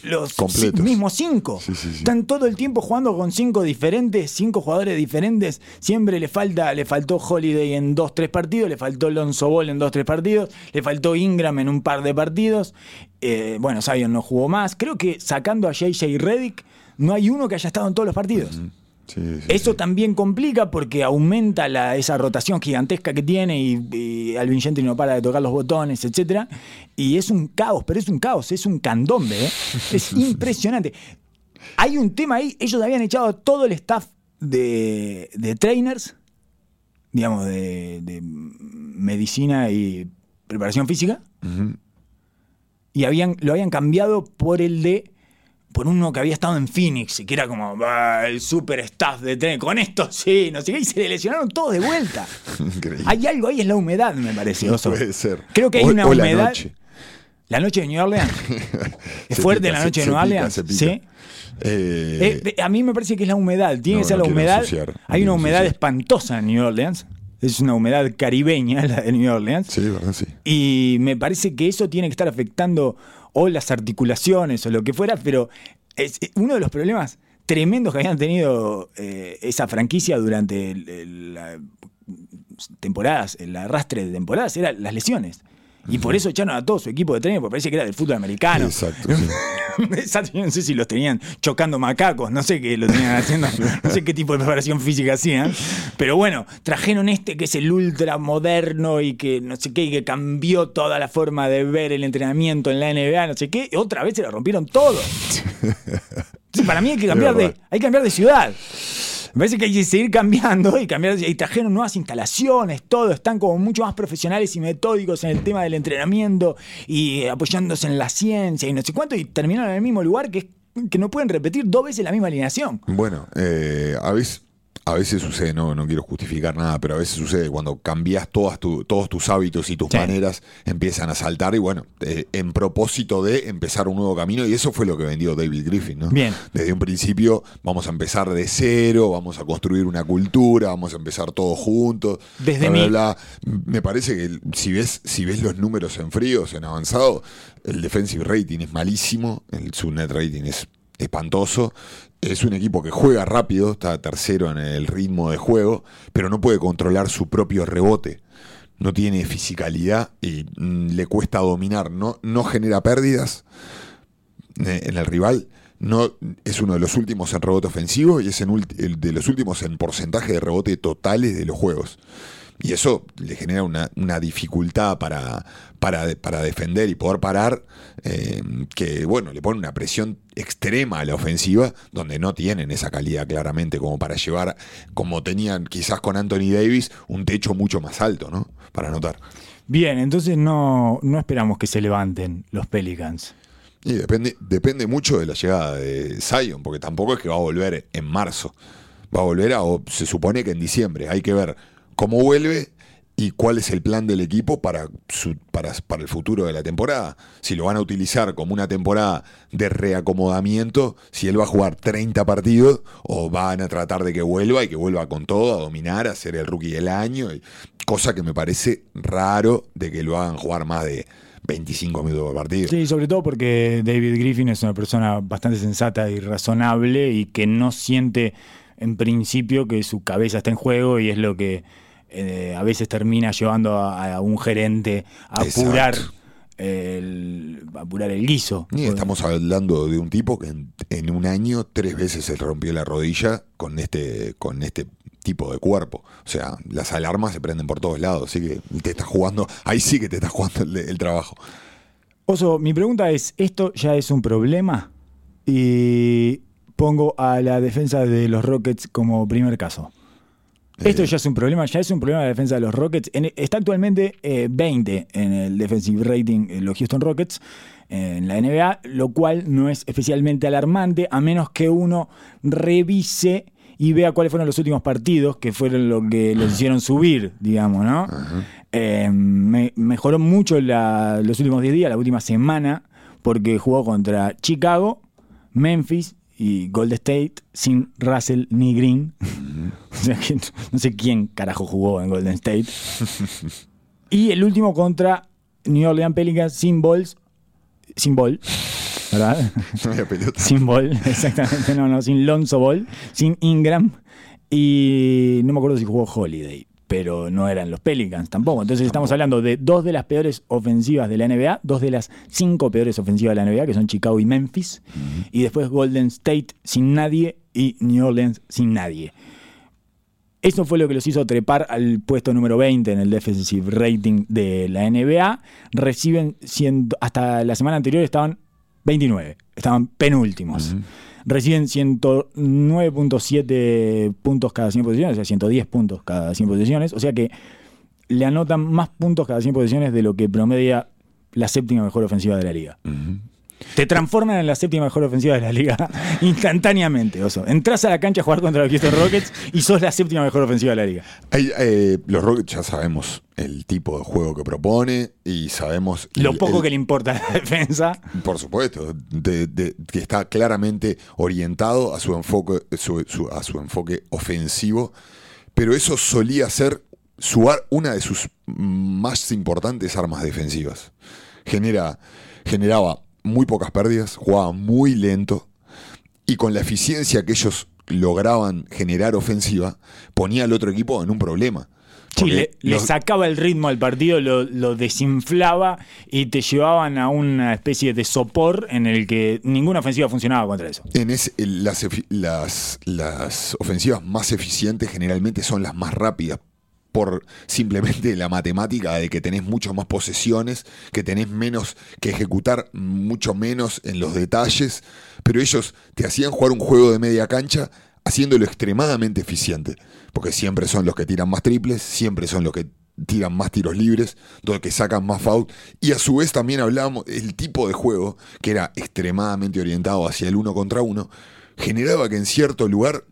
los Completos. mismos cinco. Sí, sí, sí. Están todo el tiempo jugando con cinco diferentes, cinco jugadores diferentes. Siempre le falta, le faltó Holiday en dos, tres partidos, le faltó Lonzo Ball en dos, tres partidos, le faltó Ingram en un par de partidos. Eh, bueno, Zion no jugó más. Creo que sacando a JJ Reddick, no hay uno que haya estado en todos los partidos. Sí, sí, Eso sí. también complica porque aumenta la- esa rotación gigantesca que tiene y, y Alvin Gentry no para de tocar los botones, etcétera Y es un caos, pero es un caos, es un candombe, ¿eh? es impresionante. Hay un tema ahí, ellos habían echado a todo el staff de, de trainers, digamos, de, de medicina y preparación física, y habían, lo habían cambiado por el de por uno que había estado en Phoenix y que era como "Ah, el super staff de tren con esto sí no sé qué y se le lesionaron todos de vuelta Increíble. hay algo ahí es la humedad me parece Oso. Puede ser. creo que hay O- una o la humedad noche. la noche de New Orleans es fuerte pica, la se- noche de New Orleans pica. sí Eh, Eh, a mí me parece que es la humedad tiene No, que ser no la humedad no hay una humedad espantosa en New Orleans es una humedad caribeña la de New Orleans sí, verdad, sí. y me parece que eso tiene que estar afectando o las articulaciones o lo que fuera, pero es es uno de los problemas tremendos que habían tenido eh, esa franquicia durante el- el- la- temporadas, el arrastre de temporadas, eran las lesiones. Y por eso echaron a todo su equipo de tren, porque parece que era del fútbol americano. Exacto. sí. No sé si los tenían chocando macacos, no sé qué lo tenían haciendo, no sé qué tipo de preparación física hacían. Pero bueno, trajeron este que es el ultra moderno y que no sé qué, y que cambió toda la forma de ver el entrenamiento en la NBA, no sé qué. y otra vez se lo rompieron todo. Para mí hay que cambiar de, hay que cambiar de ciudad. Me parece que hay que seguir cambiando y cambiar y trajeron nuevas instalaciones, todo, están como mucho más profesionales y metódicos en el tema del entrenamiento y apoyándose en la ciencia y no sé cuánto y terminaron en el mismo lugar que, que no pueden repetir dos veces la misma alineación. Bueno, eh, a veces. A veces sucede, no, no quiero justificar nada, pero a veces sucede cuando cambias todas tu- todos tus hábitos y tus Sí. maneras, empiezan a saltar y bueno, eh, en propósito de empezar un nuevo camino y eso fue lo que vendió David Griffin, ¿no? Bien. Desde un principio vamos a empezar de cero, vamos a construir una cultura, vamos a empezar todos juntos. Desde bla, bla, mi- bla. Me parece que si ves, si ves los números en fríos, en avanzado, el defensive rating es malísimo, el su net rating es espantoso. Es un equipo que juega rápido, está tercero en el ritmo de juego, pero no puede controlar su propio rebote. No tiene fisicalidad y mm, le cuesta dominar. No, no genera pérdidas eh, en el rival. No, es uno de los últimos en rebote ofensivo y es el de los últimos en porcentaje de rebote totales de los juegos. Y eso le genera una, una dificultad para, para, para defender y poder parar, eh, que bueno, le pone una presión extrema a la ofensiva, donde no tienen esa calidad claramente como para llevar, como tenían quizás con Anthony Davis, un techo mucho más alto, ¿no? Para anotar. Bien, entonces no, no esperamos que se levanten los Pelicans. Y depende, depende mucho de la llegada de Zion, porque tampoco es que va a volver en marzo. Va a volver a, o se supone que en diciembre. Hay que ver cómo vuelve y cuál es el plan del equipo para, su- para, el futuro de la temporada. Si lo van a utilizar como una temporada de reacomodamiento, si él va a jugar 30 partidos o van a tratar de que vuelva y que vuelva con todo, a dominar, a ser el rookie del año. cosa que me parece raro de que lo hagan jugar más de 25 minutos por partido. Sí, sobre todo porque David Griffin es una persona bastante sensata y razonable y que no siente en principio que su cabeza está en juego y es lo que eh, a veces termina llevando a, a un gerente a apurar el, apurar el guiso. Y estamos hablando de un tipo que en, en un año tres veces se rompió la rodilla con este, con este tipo de cuerpo. O sea, las alarmas se prenden por todos lados, así que te estás jugando, ahí sí que te estás jugando el, el trabajo. Oso, mi pregunta es, ¿esto ya es un problema? Y pongo a la defensa de los Rockets como primer caso. Esto Eh, ya es un problema, ya es un problema la defensa de los Rockets. En- está actualmente eh, 20 en el defensive rating en los Houston Rockets eh, en la NBA, lo cual no es especialmente alarmante a menos que uno revise y vea cuáles fueron los últimos partidos que fueron lo que los hicieron subir, digamos, ¿no? Eh, me- mejoró mucho la- los últimos 10 días, la última semana, porque jugó contra Chicago, Memphis y Golden State sin Russell ni Green. o sea que no sé quién carajo jugó en Golden State. y el último contra New Orleans Pelicans sin balls, sin ball, ¿verdad? Sin ball, exactamente, no, no, sin Lonzo Ball, sin Ingram y no me acuerdo si jugó Holiday, pero no eran los Pelicans tampoco. Entonces estamos hablando de dos de las peores ofensivas de la NBA, dos de las cinco peores ofensivas de la NBA, que son Chicago y Memphis, y después Golden State sin nadie y New Orleans sin nadie. Eso fue lo que los hizo trepar al puesto número 20 en el defensive rating de la NBA. Reciben, ciento- hasta la semana anterior estaban 29, estaban penúltimos. Reciben 109.7 puntos cada 100 posiciones, o sea, 110 puntos cada 100 posiciones. O sea que le anotan más puntos cada 100 posiciones de lo que promedia la séptima mejor ofensiva de la liga. Te transforman en la séptima mejor ofensiva de la liga instantáneamente, oso. Entrás a la cancha a jugar contra los Houston Rockets y sos la séptima mejor ofensiva de la liga. Hay, eh, los Rockets ya sabemos el tipo de juego que propone y sabemos Lo el- poco el- que le importa a la defensa. Por supuesto, de- de- que está claramente orientado a su enfoque, su- su- a su enfoque ofensivo, pero eso solía ser su una de sus más importantes armas defensivas. Genera, generaba muy pocas pérdidas, jugaba muy lento y con la eficiencia que ellos lograban generar ofensiva, ponía al otro equipo en un problema. Sí, le, sacaba el ritmo al partido, lo, lo desinflaba y te llevaban a una especie de sopor en el que ninguna ofensiva funcionaba contra eso. En el- las, las, las ofensivas más eficientes generalmente son las más rápidas por simplemente la matemática de que tenés mucho más posesiones, que tenés menos que ejecutar mucho menos en los detalles, pero ellos te hacían jugar un juego de media cancha haciéndolo extremadamente eficiente, porque siempre son los que tiran más triples, siempre son los que tiran más tiros libres, los que sacan más foul, y a su vez también hablábamos el tipo de juego que era extremadamente orientado hacia el uno contra uno, generaba que en cierto lugar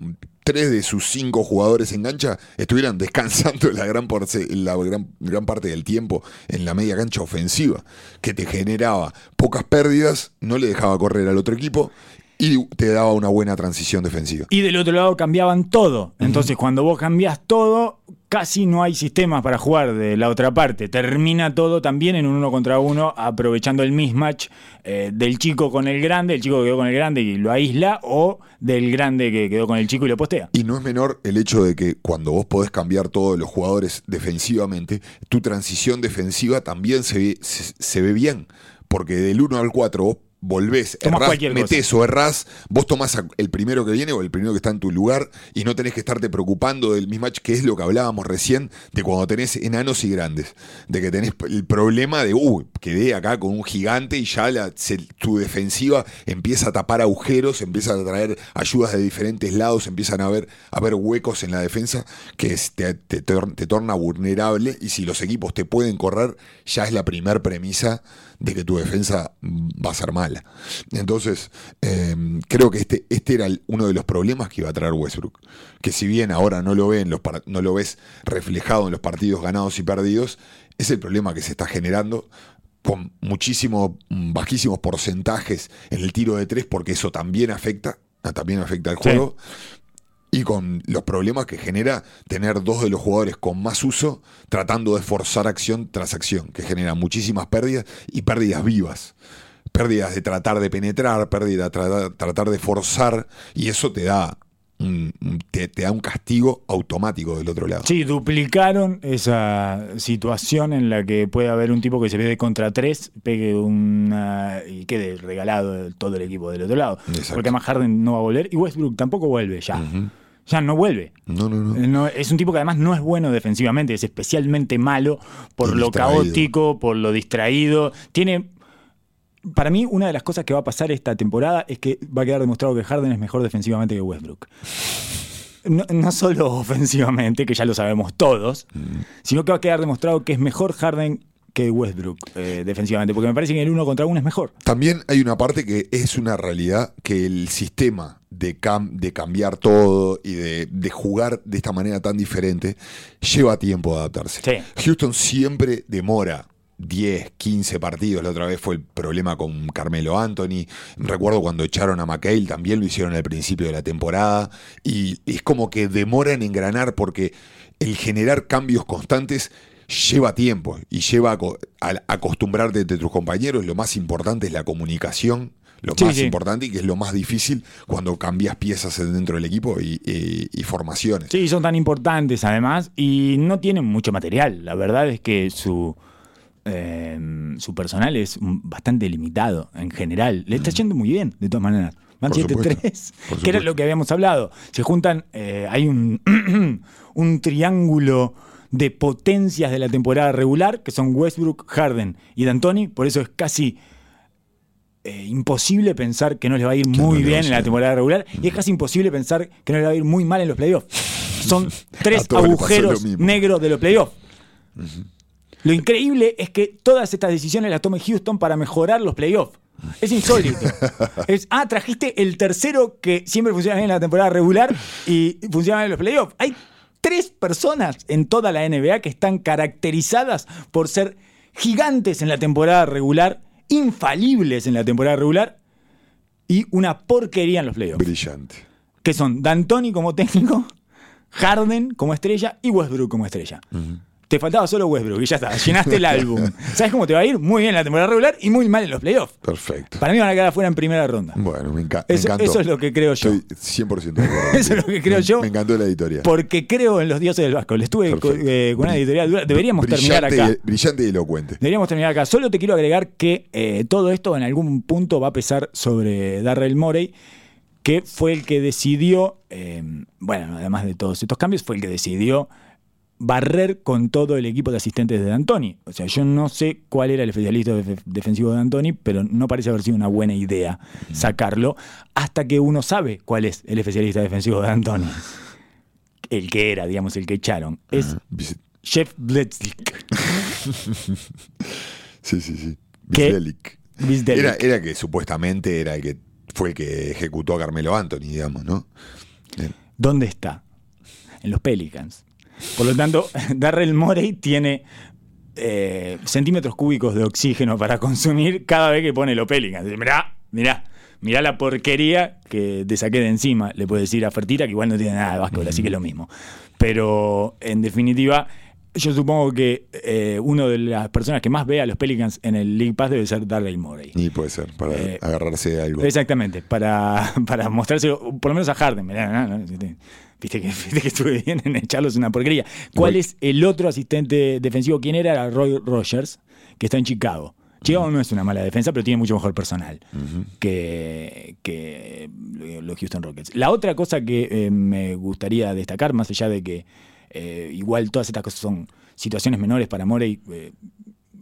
tres de sus cinco jugadores en cancha estuvieran descansando la gran, porce- la gran, gran parte del tiempo en la media cancha ofensiva, que te generaba pocas pérdidas, no le dejaba correr al otro equipo y te daba una buena transición defensiva. Y del otro lado cambiaban todo. Entonces, cuando vos cambias todo, casi no hay sistemas para jugar de la otra parte. Termina todo también en un uno contra uno, aprovechando el mismatch eh, del chico con el grande, el chico que quedó con el grande y lo aísla, o del grande que quedó con el chico y lo postea. Y no es menor el hecho de que cuando vos podés cambiar todos los jugadores defensivamente, tu transición defensiva también se ve, se, se ve bien. Porque del 1 al 4 vos volvés, Tomás errás, cosa. metés o errás, vos tomás el primero que viene o el primero que está en tu lugar y no tenés que estarte preocupando del mismatch, que es lo que hablábamos recién de cuando tenés enanos y grandes. De que tenés el problema de, uy, quedé acá con un gigante y ya la- se- tu defensiva empieza a tapar agujeros, empieza a traer ayudas de diferentes lados, empiezan a haber, a haber huecos en la defensa que es- te, te te torna vulnerable y si los equipos te pueden correr, ya es la primer premisa de que tu defensa va a ser mala. Entonces, eh, creo que este, este era el- uno de los problemas que iba a traer Westbrook. Que si bien ahora no lo, ve en los par- no lo ves reflejado en los partidos ganados y perdidos, es el problema que se está generando con muchísimos, bajísimos porcentajes en el tiro de tres, porque eso también afecta, también afecta al Sí. Y con los problemas que genera tener dos de los jugadores con más uso tratando de forzar acción tras acción, que genera muchísimas pérdidas y pérdidas vivas. Pérdidas de tratar de penetrar, pérdidas de tratar, tratar de forzar, y eso te da, un, te, te da un castigo automático del otro lado. Sí, duplicaron esa situación en la que puede haber un tipo que se ve de contra tres, pegue una y quede regalado todo el equipo del otro lado. Exacto. Porque más Harden no va a volver y Westbrook tampoco vuelve ya. Ya no vuelve. No, no, no. No, es un tipo que además no es bueno defensivamente, es especialmente malo por lo caótico, por lo distraído. Tiene. Para mí, una de las cosas que va a pasar esta temporada es que va a quedar demostrado que Harden es mejor defensivamente que Westbrook. No, no solo ofensivamente, que ya lo sabemos todos, sino que va a quedar demostrado que es mejor Harden que Westbrook eh, defensivamente, porque me parece que el uno contra uno es mejor. También hay una parte que es una realidad que el sistema de, cam- de cambiar todo y de, de jugar de esta manera tan diferente lleva tiempo de adaptarse. Sí. Houston siempre demora 10, 15 partidos. La otra vez fue el problema con Carmelo Anthony. Recuerdo cuando echaron a McHale, también lo hicieron al principio de la temporada. Y es como que demora en engranar porque el generar cambios constantes lleva tiempo y lleva a co- a- acostumbrarte entre tus compañeros. Lo más importante es la comunicación, lo Sí, más sí. importante y que es lo más difícil cuando cambias piezas dentro del equipo y, y- y formaciones. Sí, son tan importantes además y no tienen mucho material. La verdad es que su, eh, su personal es mm, bastante limitado en general. Le está yendo muy bien, de todas maneras. Van Mm. Por 7-3, supuesto, por que era lo que habíamos hablado. Se juntan, eh, hay un, un triángulo de potencias de la temporada regular, que son Westbrook, Harden y D'Antoni. Por eso es casi eh, imposible pensar que no les va a ir no muy bien en la temporada regular y es casi imposible pensar que no les va a ir muy mal en los playoffs. Son tres agujeros negros de los playoffs. Lo increíble es que todas estas decisiones las tome Houston para mejorar los playoffs. Es insólito. Es, ah, trajiste el tercero que siempre funciona bien en la temporada regular y funciona bien en los playoffs. Hay tres personas en toda la NBA que están caracterizadas por ser gigantes en la temporada regular, infalibles en la temporada regular y una porquería en los playoffs. Brillante. Que son D'Antoni como técnico, Harden como estrella y Westbrook como estrella. Te faltaba solo Westbrook y ya está, llenaste el álbum. ¿Sabes cómo te va a ir? Muy bien en la temporada regular y muy mal en los playoffs. Perfecto. Para mí van a quedar afuera en primera ronda. Bueno, me, enca- me Eso, encantó. eso es lo que creo yo. Estoy 100% de acuerdo. Eso es lo que creo Me- yo. Me encantó la editorial. Porque creo en los dioses del Vasco. Estuve con, eh, con una editorial dura. Deberíamos terminar acá. y- brillante y elocuente. Deberíamos terminar acá. Solo te quiero agregar que eh, todo esto en algún punto va a pesar sobre Darrell Morey, que fue el que decidió, eh, bueno, además de todos estos cambios, fue el que decidió barrer con todo el equipo de asistentes de D'Antoni. O sea, yo no sé cuál era el especialista def- defensivo de D'Antoni, pero no parece haber sido una buena idea sacarlo hasta que uno sabe cuál es el especialista defensivo de D'Antoni. El que era, digamos, el que echaron. Es Vis- Jeff Bledsoe. Sí, sí, sí. Bisdelic. Era, era que supuestamente era el que fue el que ejecutó a Carmelo Anthony, digamos, ¿no? ¿Dónde está? En los Pelicans. Por lo tanto, Darrell Morey tiene eh, centímetros cúbicos de oxígeno para consumir cada vez que pone los Pelicans. Mirá, mirá, mirá la porquería que te saqué de encima. Le puedes decir a Fertita que igual no tiene nada de básquetbol, así que es lo mismo. Pero en definitiva, yo supongo que eh, una de las personas que más ve a los Pelicans en el League Pass debe ser Darrell Morey. Y puede ser, para Eh, agarrarse de algo. Exactamente, para, para mostrárselo, por lo menos a Harden. Mirá, no, no, viste, viste que, viste que estuve bien en echarlos una porquería. ¿Cuál es el otro asistente defensivo? ¿Quién era? Era Roy Rogers, que está en Chicago. Chicago no es una mala defensa, pero tiene mucho mejor personal que, que los Houston Rockets. La otra cosa que eh, me gustaría destacar, más allá de que eh, igual todas estas cosas son situaciones menores para Morey, eh,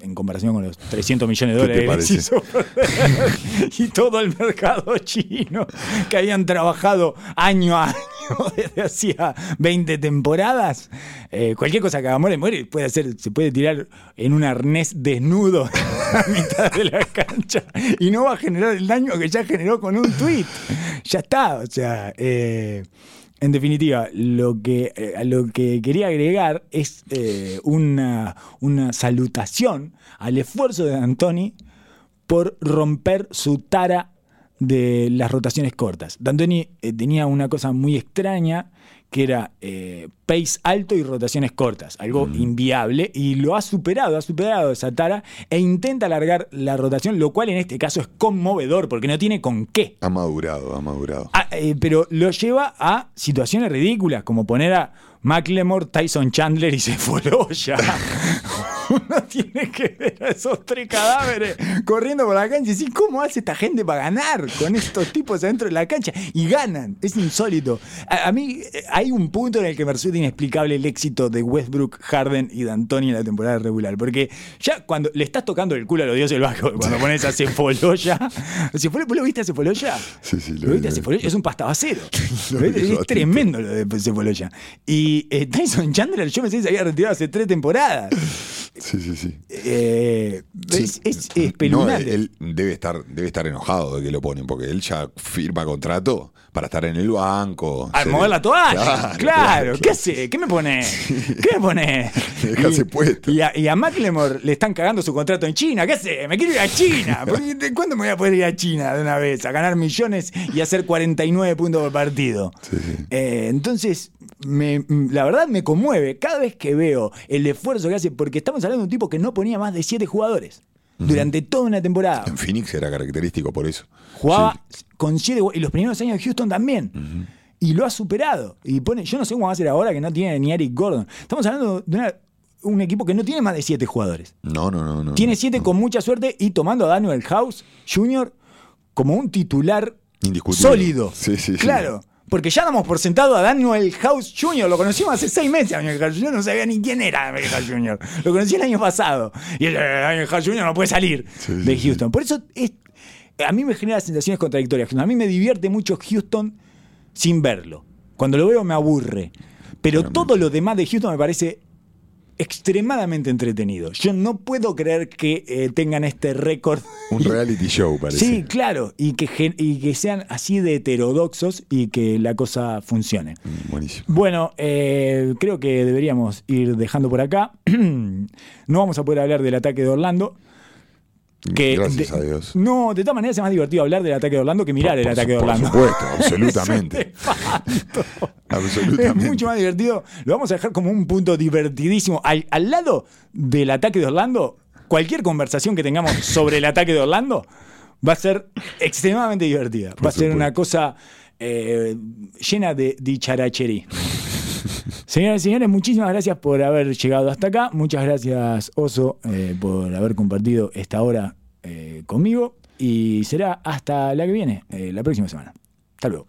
en comparación con los 300 millones de ¿Qué te dólares y todo el mercado chino que habían trabajado año a año desde hacía 20 temporadas. Eh, cualquier cosa que haga More, More puede hacer, se puede tirar en un arnés desnudo a mitad de la cancha y no va a generar el daño que ya generó con un tweet. Ya está, o sea. eh, en definitiva, lo que, eh, lo que quería agregar es una, una salutación al esfuerzo de D'Antoni por romper su tara de las rotaciones cortas. D'Antoni eh, tenía una cosa muy extraña que era eh, pace alto y rotaciones cortas, algo inviable, y lo ha superado, ha superado esa tara e intenta alargar la rotación, lo cual en este caso es conmovedor porque no tiene con qué. Ha madurado, ha madurado. Ah, eh, pero lo lleva a situaciones ridículas, como poner a McLemore, Tyson Chandler y Cefoloya. Uno tiene que ver a esos tres cadáveres corriendo por la cancha y decir, ¿cómo hace esta gente para ganar con estos tipos adentro de la cancha? Y ganan, es insólito. A, a mí eh, hay un punto en el que me resulta inexplicable el éxito de Westbrook, Harden y D'Antoni en la temporada regular, porque ya cuando le estás tocando el culo a los dioses del básquetbol, cuando pones a Cefoloya, ¿vos lo viste a Cefoloya? Sí, sí, lo ¿Lo viste a. Cefoloya? Es un pastabacero. Lo es tremendo lo de Cefoloya. Y eh, Tyson Chandler, yo pensé que se había retirado hace tres temporadas. Sí, sí, sí. Eh, Sí. Es, es No, él debe estar, debe estar enojado de que lo ponen, porque él ya firma contrato para estar en el banco. Al Se- mover la toalla. Claro, Claro, ¿qué claro. hace? ¿Qué me pone? ¿Qué me pone? Dejarse puesto. Y a, y a McLemore le están cagando su contrato en China. ¿Qué hace? Me quiero ir a China. ¿Por qué- de ¿Cuándo me voy a poder ir a China de una vez? A ganar millones y hacer 49 puntos por partido. Sí, sí. Eh, entonces, me- la verdad me conmueve cada vez que veo el esfuerzo que hace, porque estamos hablando de un tipo que no ponía más de siete jugadores durante toda una temporada. En Phoenix era característico por eso. Jugaba Sí. con siete y los primeros años de Houston también. Y lo ha superado. Y pone, yo no sé cómo va a ser ahora que no tiene ni Eric Gordon. Estamos hablando de una- un equipo que no tiene más de siete jugadores. No, no, no. no Tiene siete no. con mucha suerte y tomando a Daniel House Jr. como un titular Indiscutible. sólido. Sí, sí, sí. Claro. Porque ya damos por sentado a Daniel House Jr. Lo conocimos hace seis meses. Daniel House Jr. no sabía ni quién era Daniel House Jr. Lo conocí el año pasado. Y el, eh, Daniel House Jr. no puede salir Sí, de sí. Houston. Por eso es- a mí me genera sensaciones contradictorias. A mí me divierte mucho Houston sin verlo. Cuando lo veo me aburre. Pero todo lo demás de Houston me parece extremadamente entretenido. Yo no puedo creer que eh, tengan este récord. Un reality show, parece. Sí, claro, y que, y que sean así de heterodoxos y que la cosa funcione. Mm, Buenísimo. Bueno, eh, creo que deberíamos ir dejando por acá. no vamos a poder hablar del ataque de Orlando. Que Gracias de- a Dios. No, de todas maneras es más divertido hablar del ataque de Orlando que mirar Por- el por ataque de su- por Orlando. supuesto, absolutamente. Absolutamente. Es mucho más divertido. Lo vamos a dejar como un punto divertidísimo. Al, al lado del ataque de Orlando, cualquier conversación que tengamos sobre el ataque de Orlando va a ser extremadamente divertida. Por va a ser supuesto. una cosa eh, llena de dicharacherí. Señoras y señores, muchísimas gracias por haber llegado hasta acá. Muchas gracias, Oso, eh, por haber compartido esta hora eh, conmigo. Y será hasta la que viene, eh, la próxima semana. Hasta luego.